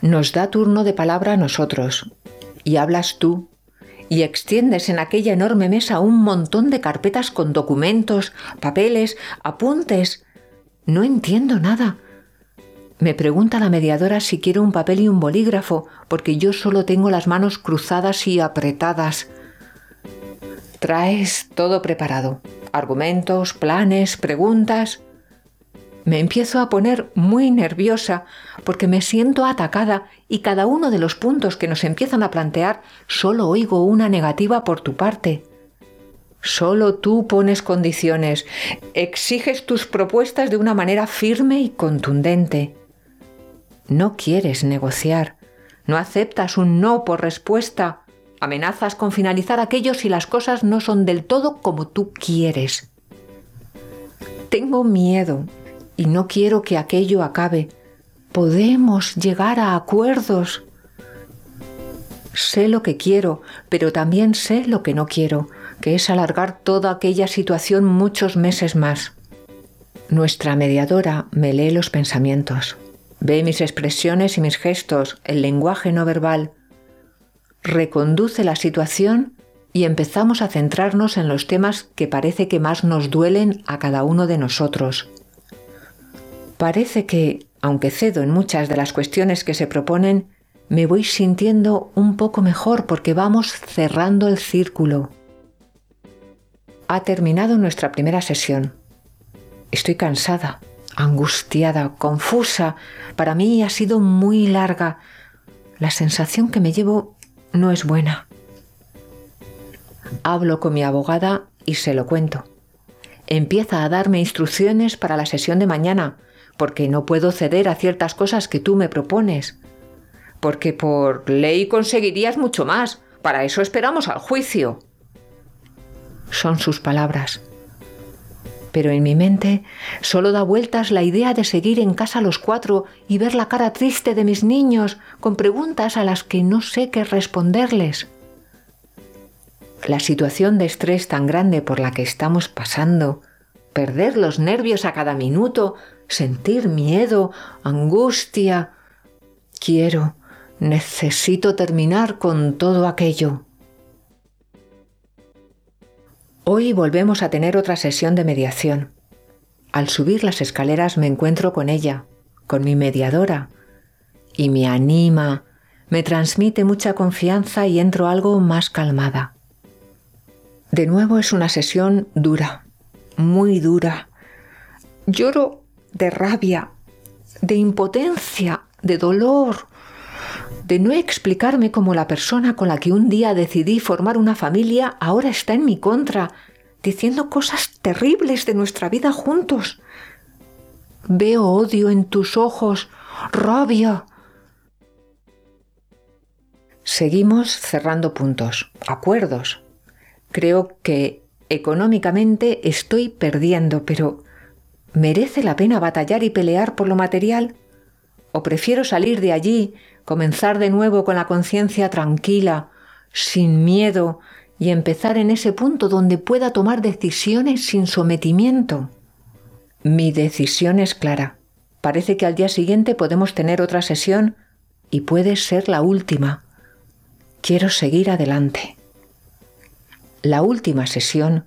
Nos da turno de palabra a nosotros, y hablas tú, y extiendes en aquella enorme mesa un montón de carpetas con documentos, papeles, apuntes. No entiendo nada. Me pregunta la mediadora si quiero un papel y un bolígrafo, porque yo solo tengo las manos cruzadas y apretadas. Traes todo preparado. Argumentos, planes, preguntas. Me empiezo a poner muy nerviosa porque me siento atacada y cada uno de los puntos que nos empiezan a plantear solo oigo una negativa por tu parte. Solo tú pones condiciones, exiges tus propuestas de una manera firme y contundente. No quieres negociar, no aceptas un no por respuesta, amenazas con finalizar aquello si las cosas no son del todo como tú quieres. Tengo miedo y no quiero que aquello acabe. Podemos llegar a acuerdos. Sé lo que quiero, pero también sé lo que no quiero, que es alargar toda aquella situación muchos meses más. Nuestra mediadora me lee los pensamientos, ve mis expresiones y mis gestos, el lenguaje no verbal, reconduce la situación y empezamos a centrarnos en los temas que parece que más nos duelen a cada uno de nosotros. Parece que, aunque cedo en muchas de las cuestiones que se proponen, me voy sintiendo un poco mejor porque vamos cerrando el círculo. Ha terminado nuestra primera sesión. Estoy cansada, angustiada, confusa. Para mí ha sido muy larga. La sensación que me llevo no es buena. Hablo con mi abogada y se lo cuento. Empieza a darme instrucciones para la sesión de mañana, porque no puedo ceder a ciertas cosas que tú me propones. Porque por ley conseguirías mucho más. Para eso esperamos al juicio. Son sus palabras. Pero en mi mente solo da vueltas la idea de seguir en casa los cuatro y ver la cara triste de mis niños con preguntas a las que no sé qué responderles. La situación de estrés tan grande por la que estamos pasando, perder los nervios a cada minuto, sentir miedo, angustia. Quiero, necesito terminar con todo aquello. Hoy volvemos a tener otra sesión de mediación. Al subir las escaleras me encuentro con ella, con mi mediadora, y me anima, me transmite mucha confianza y entro algo más calmada. De nuevo es una sesión dura, muy dura. Lloro de rabia, de impotencia, de dolor, de no explicarme cómo la persona con la que un día decidí formar una familia ahora está en mi contra, diciendo cosas terribles de nuestra vida juntos. Veo odio en tus ojos, rabia. Seguimos cerrando puntos, acuerdos. Creo que económicamente estoy perdiendo, pero ¿Merece la pena batallar y pelear por lo material? ¿O prefiero salir de allí, comenzar de nuevo con la conciencia tranquila, sin miedo, y empezar en ese punto donde pueda tomar decisiones sin sometimiento? Mi decisión es clara. Parece que al día siguiente podemos tener otra sesión y puede ser la última. Quiero seguir adelante. La última sesión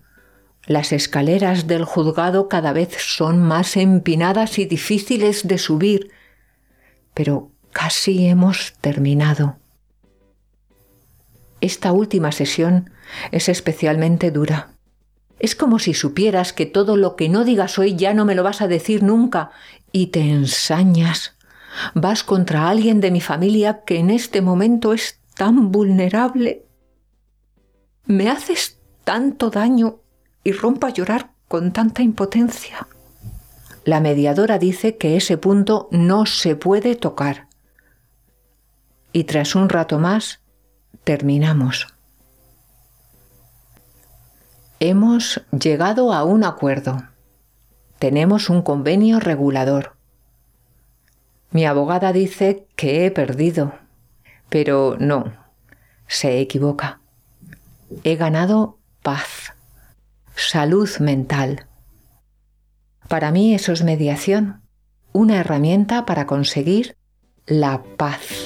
las escaleras del juzgado cada vez son más empinadas y difíciles de subir. pero casi hemos terminado. Esta última sesión es especialmente dura. Es como si supieras que todo lo que no digas hoy ya no me lo vas a decir nunca y te ensañas. Vas contra alguien de mi familia que en este momento es tan vulnerable. Me haces tanto daño y rompo a llorar con tanta impotencia. La mediadora dice que ese punto no se puede tocar. Y tras un rato más, terminamos. Hemos llegado a un acuerdo. Tenemos un convenio regulador. Mi abogada dice que he perdido, pero no, se equivoca. He ganado paz, salud mental. Para mí eso es mediación, una herramienta para conseguir la paz.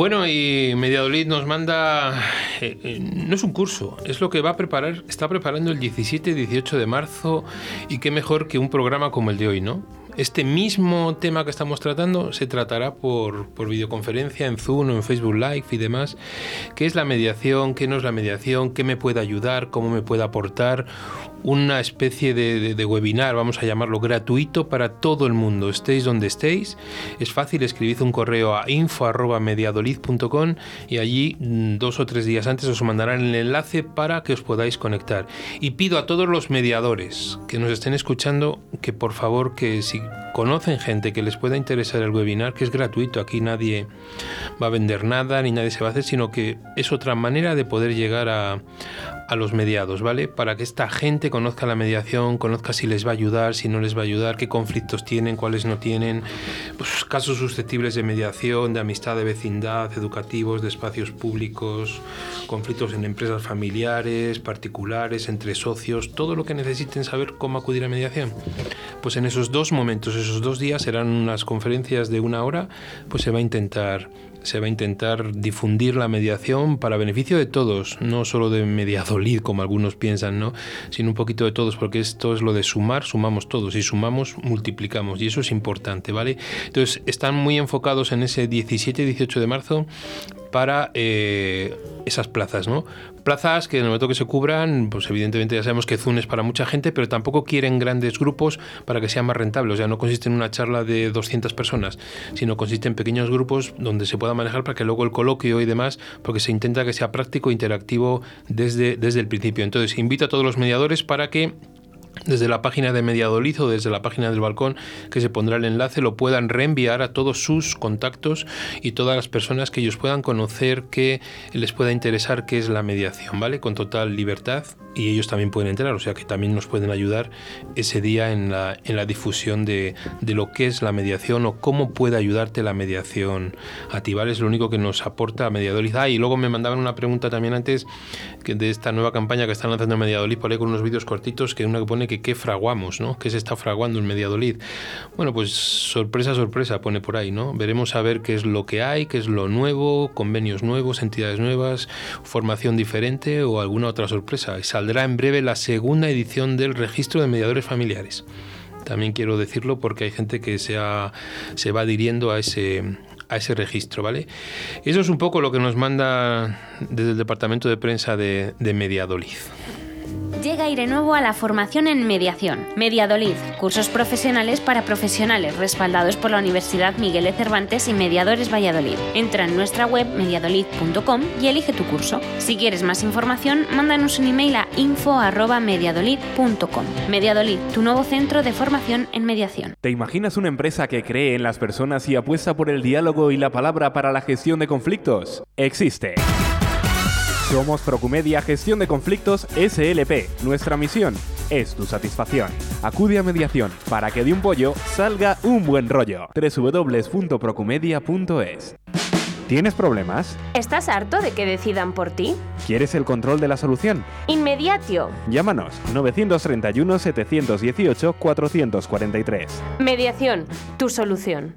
Bueno, y Mediadolid nos manda, eh, eh, no es un curso, es lo que va a preparar, está preparando el 17 y 18 de marzo y qué mejor que un programa como el de hoy, ¿no? Este mismo tema que estamos tratando se tratará por, por, videoconferencia en Zoom o en Facebook Live y demás. ¿Qué es la mediación? ¿Qué no es la mediación? ¿Qué me puede ayudar? ¿Cómo me puede aportar? una especie de, webinar, vamos a llamarlo gratuito para todo el mundo, estéis donde estéis. Es fácil, escribid un correo a info.mediadolid.com y allí mm, dos o tres días antes os mandarán el enlace para que os podáis conectar. Y pido a todos los mediadores que nos estén escuchando que por favor que si conocen gente que les pueda interesar el webinar, que es gratuito, aquí nadie va a vender nada ni nadie se va a hacer, sino que es otra manera de poder llegar a, a los mediados, ¿vale? Para que esta gente conozca la mediación, conozca si les va a ayudar, si no les va a ayudar, qué conflictos tienen, cuáles no tienen, pues, casos susceptibles de mediación, de amistad, de vecindad, educativos, de espacios públicos, conflictos en empresas familiares, particulares, entre socios, todo lo que necesiten saber cómo acudir a mediación. Pues en esos dos momentos, esos dos días serán unas conferencias de una hora, pues se va a intentar se va a intentar difundir la mediación para beneficio de todos, no solo de Mediadolid, como algunos piensan, ¿no? sino un poquito de todos, porque esto es lo de sumar, sumamos todos, y sumamos, multiplicamos, y eso es importante, ¿vale? Entonces, están muy enfocados en ese 17 y 18 de marzo para eh, esas plazas, ¿no? Plazas que en el momento que se cubran, pues evidentemente ya sabemos que Zoom es para mucha gente, pero tampoco quieren grandes grupos para que sea más rentable. O sea, no consiste en una charla de 200 personas, sino consiste en pequeños grupos donde se pueda manejar para que luego el coloquio y demás, porque se intenta que sea práctico e interactivo desde, desde el principio. Entonces, invito a todos los mediadores para que desde la página de Mediadolid o desde la página del balcón que se pondrá el enlace lo puedan reenviar a todos sus contactos y todas las personas que ellos puedan conocer que les pueda interesar qué es la mediación, ¿vale? Con total libertad y ellos también pueden entrar, o sea que también nos pueden ayudar ese día en la, en la difusión de, de, lo que es la mediación o cómo puede ayudarte la mediación a ti, ¿vale? Es lo único que nos aporta Mediadolid. Ah, y luego me mandaban una pregunta también antes que de esta nueva campaña que están lanzando Mediadolid por ahí con unos vídeos cortitos que una que pone que qué fraguamos, ¿no? ¿Qué se está fraguando en Mediadolid? Bueno, pues sorpresa, sorpresa pone por ahí, ¿no? Veremos a ver qué es lo que hay, qué es lo nuevo, convenios nuevos, entidades nuevas, formación diferente o alguna otra sorpresa saldrá en breve la segunda edición del registro de mediadores familiares. También quiero decirlo porque hay gente que se, se va adhiriendo a ese, a ese registro, ¿vale? Eso es un poco lo que nos manda desde el departamento de prensa de, de Mediadolid. Llega Aire Nuevo a la formación en mediación. Mediadolid, cursos profesionales para profesionales respaldados por la Universidad Miguel de Cervantes y Mediadores Valladolid. Entra en nuestra web mediadolid.com y elige tu curso. Si quieres más información, mándanos un email a info@mediadolid.com. Mediadolid, tu nuevo centro de formación en mediación. ¿Te imaginas una empresa que cree en las personas y apuesta por el diálogo y la palabra para la gestión de conflictos? Existe. Somos Procumedia Gestión de Conflictos SLP. Nuestra misión es tu satisfacción. Acude a mediación para que de un pollo salga un buen rollo. www.procumedia.es ¿Tienes problemas? ¿Estás harto de que decidan por ti? ¿Quieres el control de la solución? Inmediatio. Llámanos 931 718 443. Mediación, tu solución.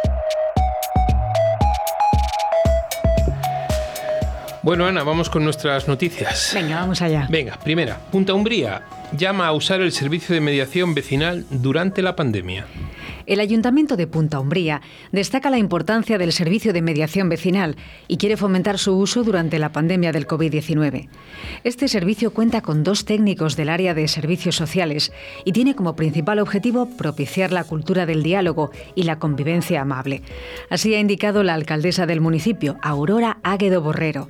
Bueno, Ana, vamos con nuestras noticias. Venga, vamos allá. Venga, primera. Punta Umbría llama a usar el servicio de mediación vecinal durante la pandemia. El Ayuntamiento de Punta Umbría destaca la importancia del servicio de mediación vecinal y quiere fomentar su uso durante la pandemia del COVID-19. Este servicio cuenta con dos técnicos del área de servicios sociales y tiene como principal objetivo propiciar la cultura del diálogo y la convivencia amable. Así ha indicado la alcaldesa del municipio, Aurora Águedo Borrero.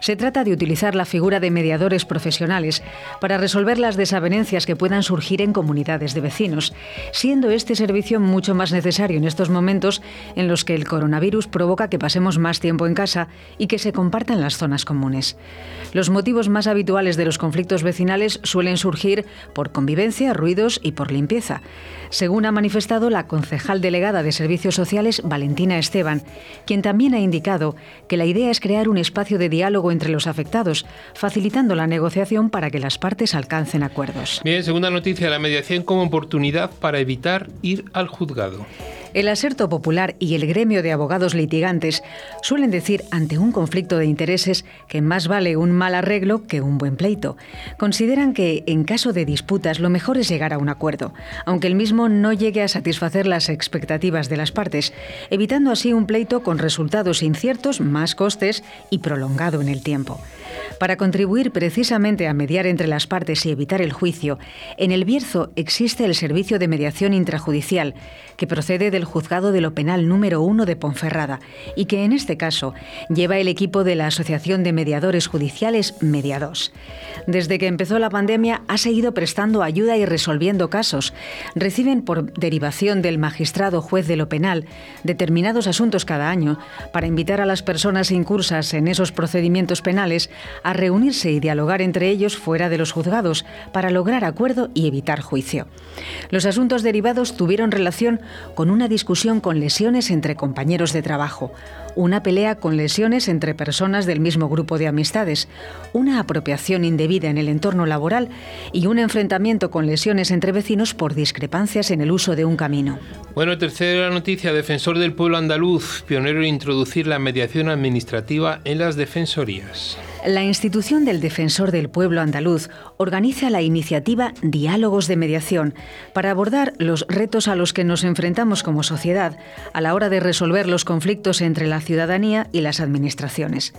Se trata de utilizar la figura de mediadores profesionales para resolver las desavenencias que puedan surgir en comunidades de vecinos, siendo este servicio mucho más necesario en estos momentos en los que el coronavirus provoca que pasemos más tiempo en casa y que se compartan las zonas comunes. Los motivos más habituales de los conflictos vecinales suelen surgir por convivencia, ruidos y por limpieza, según ha manifestado la concejal delegada de Servicios Sociales, Valentina Esteban, quien también ha indicado que la idea es crear un espacio de diálogo entre los afectados, facilitando la negociación para que las partes alcancen acuerdos. Bien, segunda noticia, la mediación como oportunidad para evitar ir al juzgado. El aserto popular y el gremio de abogados litigantes suelen decir ante un conflicto de intereses que más vale un mal arreglo que un buen pleito. Consideran que en caso de disputas lo mejor es llegar a un acuerdo, aunque el mismo no llegue a satisfacer las expectativas de las partes, evitando así un pleito con resultados inciertos, más costes y prolongado en el tiempo. Para contribuir precisamente a mediar entre las partes y evitar el juicio, en el Bierzo existe el Servicio de Mediación Intrajudicial, que procede del Juzgado de lo Penal número 1 de Ponferrada y que en este caso lleva el equipo de la Asociación de Mediadores Judiciales Mediados. Desde que empezó la pandemia ha seguido prestando ayuda y resolviendo casos. Reciben por derivación del magistrado juez de lo penal determinados asuntos cada año para invitar a las personas incursas en esos procedimientos penales a reunirse y dialogar entre ellos fuera de los juzgados para lograr acuerdo y evitar juicio. Los asuntos derivados tuvieron relación con una discusión con lesiones entre compañeros de trabajo, una pelea con lesiones entre personas del mismo grupo de amistades, una apropiación indebida en el entorno laboral y un enfrentamiento con lesiones entre vecinos por discrepancias en el uso de un camino. Bueno, tercera noticia, defensor del pueblo andaluz, pionero en introducir la mediación administrativa en las defensorías. La institución del Defensor del Pueblo Andaluz organiza la iniciativa Diálogos de Mediación para abordar los retos a los que nos enfrentamos como sociedad a la hora de resolver los conflictos entre la ciudadanía y las administraciones.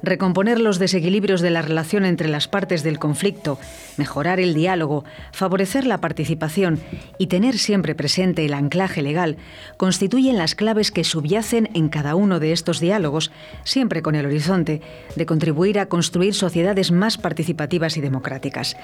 Recomponer los desequilibrios de la relación entre las partes del conflicto, mejorar el diálogo, favorecer la participación y tener siempre presente el anclaje legal constituyen las claves que subyacen en cada uno de estos diálogos, siempre con el horizonte de contribuir a construir sociedades más participativas y democráticas.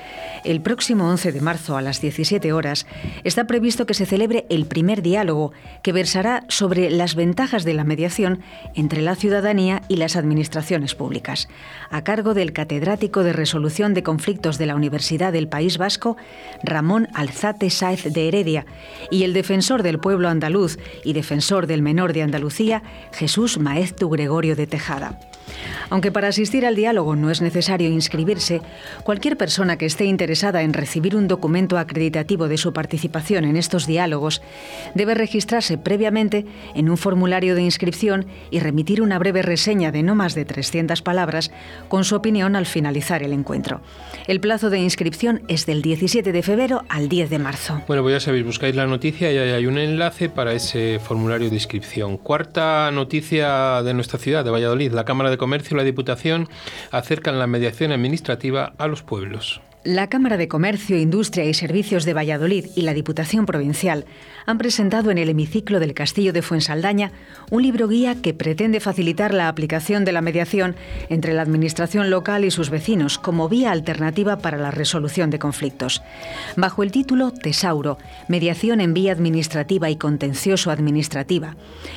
El próximo 11 de marzo a las 17 horas está previsto que se celebre el primer diálogo que versará sobre las ventajas de la mediación entre la ciudadanía y las administraciones públicas, a cargo del catedrático de resolución de conflictos de la Universidad del País Vasco, Ramón Alzate Sáez de Heredia, y el defensor del pueblo andaluz y defensor del menor de Andalucía, Jesús Maeztu Gregorio de Tejada. Aunque para asistir al diálogo no es necesario inscribirse, cualquier persona que esté interesada en recibir un documento acreditativo de su participación en estos diálogos debe registrarse previamente en un formulario de inscripción y remitir una breve reseña de no más de 300 palabras con su opinión al finalizar el encuentro. El plazo de inscripción es del 17 de febrero al 10 de marzo. Bueno, pues ya sabéis, buscáis la noticia y hay un enlace para ese formulario de inscripción. Cuarta noticia de nuestra ciudad, de Valladolid. La Cámara de Comercio y la Diputación acercan la mediación administrativa a los pueblos. La Cámara de Comercio, Industria y Servicios de Valladolid y la Diputación Provincial han presentado en el hemiciclo del Castillo de Fuensaldaña un libro guía que pretende facilitar la aplicación de la mediación entre la Administración local y sus vecinos como vía alternativa para la resolución de conflictos. Bajo el título Tesauro, Mediación en vía administrativa y contencioso administrativa.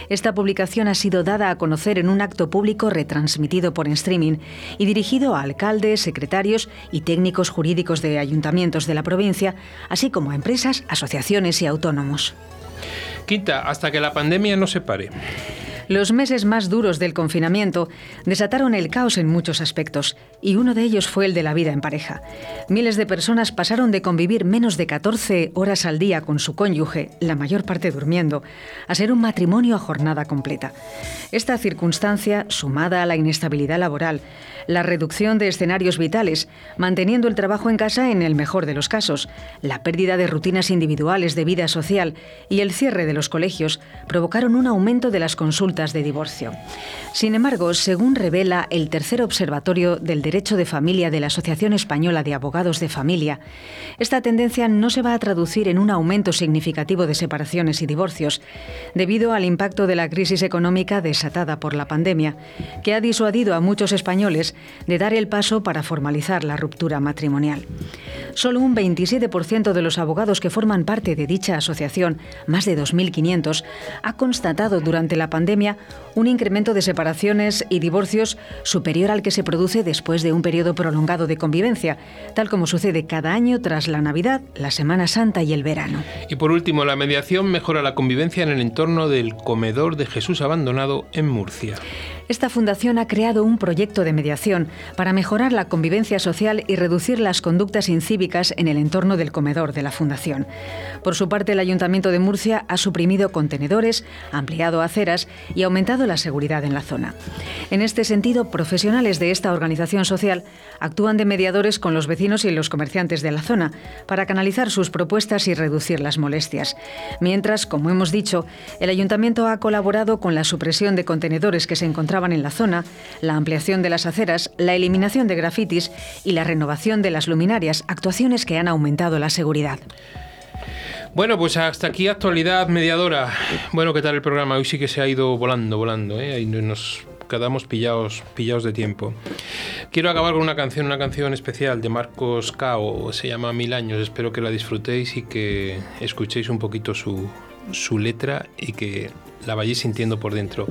Esta publicación ha sido dada a conocer en un acto público retransmitido por streaming y dirigido a alcaldes, secretarios y técnicos jurídicos de ayuntamientos de la provincia, así como a empresas, asociaciones y autónomos. Quinta, hasta que la pandemia no se pare. Los meses más duros del confinamiento desataron el caos en muchos aspectos, y uno de ellos fue el de la vida en pareja. Miles de personas pasaron de convivir menos de 14 horas al día con su cónyuge, la mayor parte durmiendo, a ser un matrimonio a jornada completa. Esta circunstancia, sumada a la inestabilidad laboral, la reducción de escenarios vitales, manteniendo el trabajo en casa en el mejor de los casos, la pérdida de rutinas individuales de vida social y el cierre de los colegios provocaron un aumento de las consultas de divorcio. Sin embargo, según revela el tercer observatorio del derecho de familia de la Asociación Española de Abogados de Familia, esta tendencia no se va a traducir en un aumento significativo de separaciones y divorcios, debido al impacto de la crisis económica desatada por la pandemia, que ha disuadido a muchos españoles de dar el paso para formalizar la ruptura matrimonial. Solo un 27% de los abogados que forman parte de dicha asociación, más de 2.500, ha constatado durante la pandemia un incremento de separaciones y divorcios superior al que se produce después de un periodo prolongado de convivencia, tal como sucede cada año tras la Navidad, la Semana Santa y el verano. Y por último, la mediación mejora la convivencia en el entorno del comedor de Jesús abandonado en Murcia. Esta fundación ha creado un proyecto de mediación para mejorar la convivencia social y reducir las conductas incívicas en el entorno del comedor de la fundación. Por su parte, el Ayuntamiento de Murcia ha suprimido contenedores, ampliado aceras y aumentado la seguridad en la zona. En este sentido, profesionales de esta organización social actúan de mediadores con los vecinos y los comerciantes de la zona para canalizar sus propuestas y reducir las molestias. Mientras, como hemos dicho, el Ayuntamiento ha colaborado con la supresión de contenedores que se encontraban en la zona, la ampliación de las aceras, la eliminación de grafitis y la renovación de las luminarias, actuaciones que han aumentado la seguridad. Bueno, pues hasta aquí actualidad mediadora. Bueno, ¿qué tal el programa? Hoy sí que se ha ido volando, volando, ¿eh? Ahí nos quedamos pillados, pillados de tiempo. Quiero acabar con una canción, una canción especial de Marcos Cao, se llama Mil años. Espero que la disfrutéis y que escuchéis un poquito su, su letra y que la vayáis sintiendo por dentro.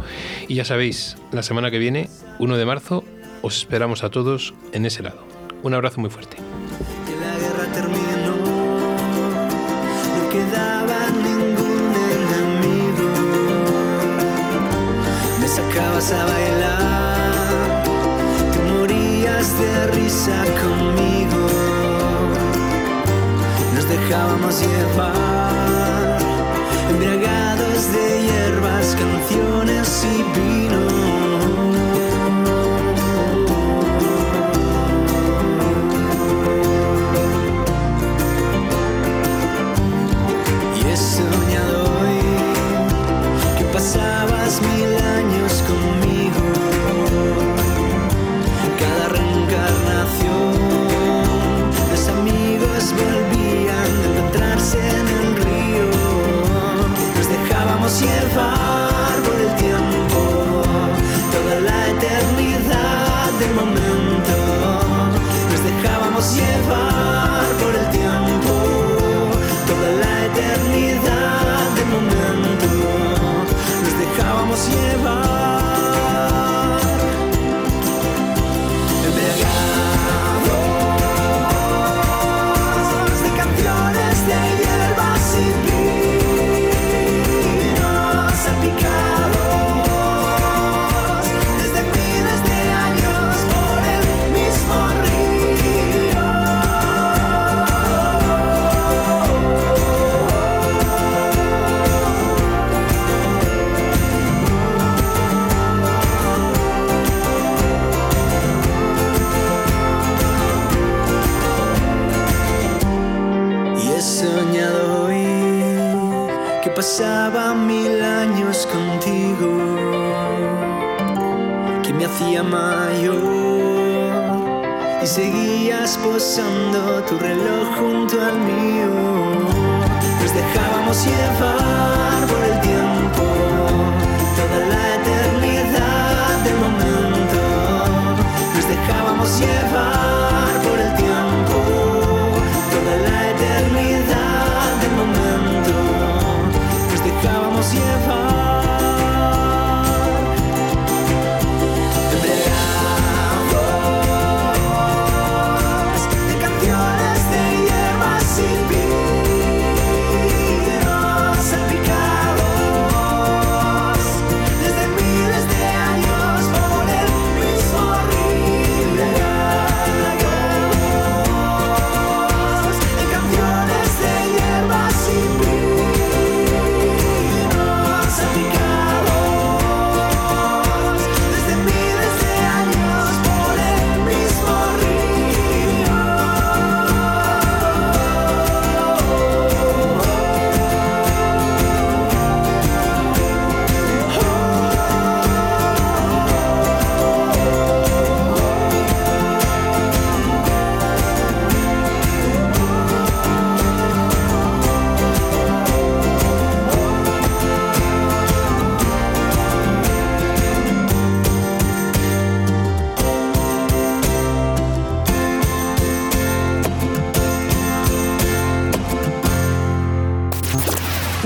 Y ya sabéis, la semana que viene, 1 de marzo, os esperamos a todos en ese lado. Un abrazo muy fuerte. la guerra terminó, no quedaba ningún enemigo. Me sacabas a bailar, te morías de risa conmigo. Nos dejábamos llevar, embriagados de hierbas, canciones y vino. Pasaba mil años contigo, que me hacía mayor y seguías posando tu reloj junto al mío. Nos dejábamos llevar por el tiempo, toda la eternidad del momento. Nos dejábamos llevar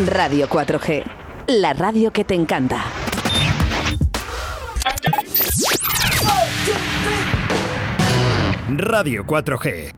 Radio 4G, la radio que te encanta. Radio 4G.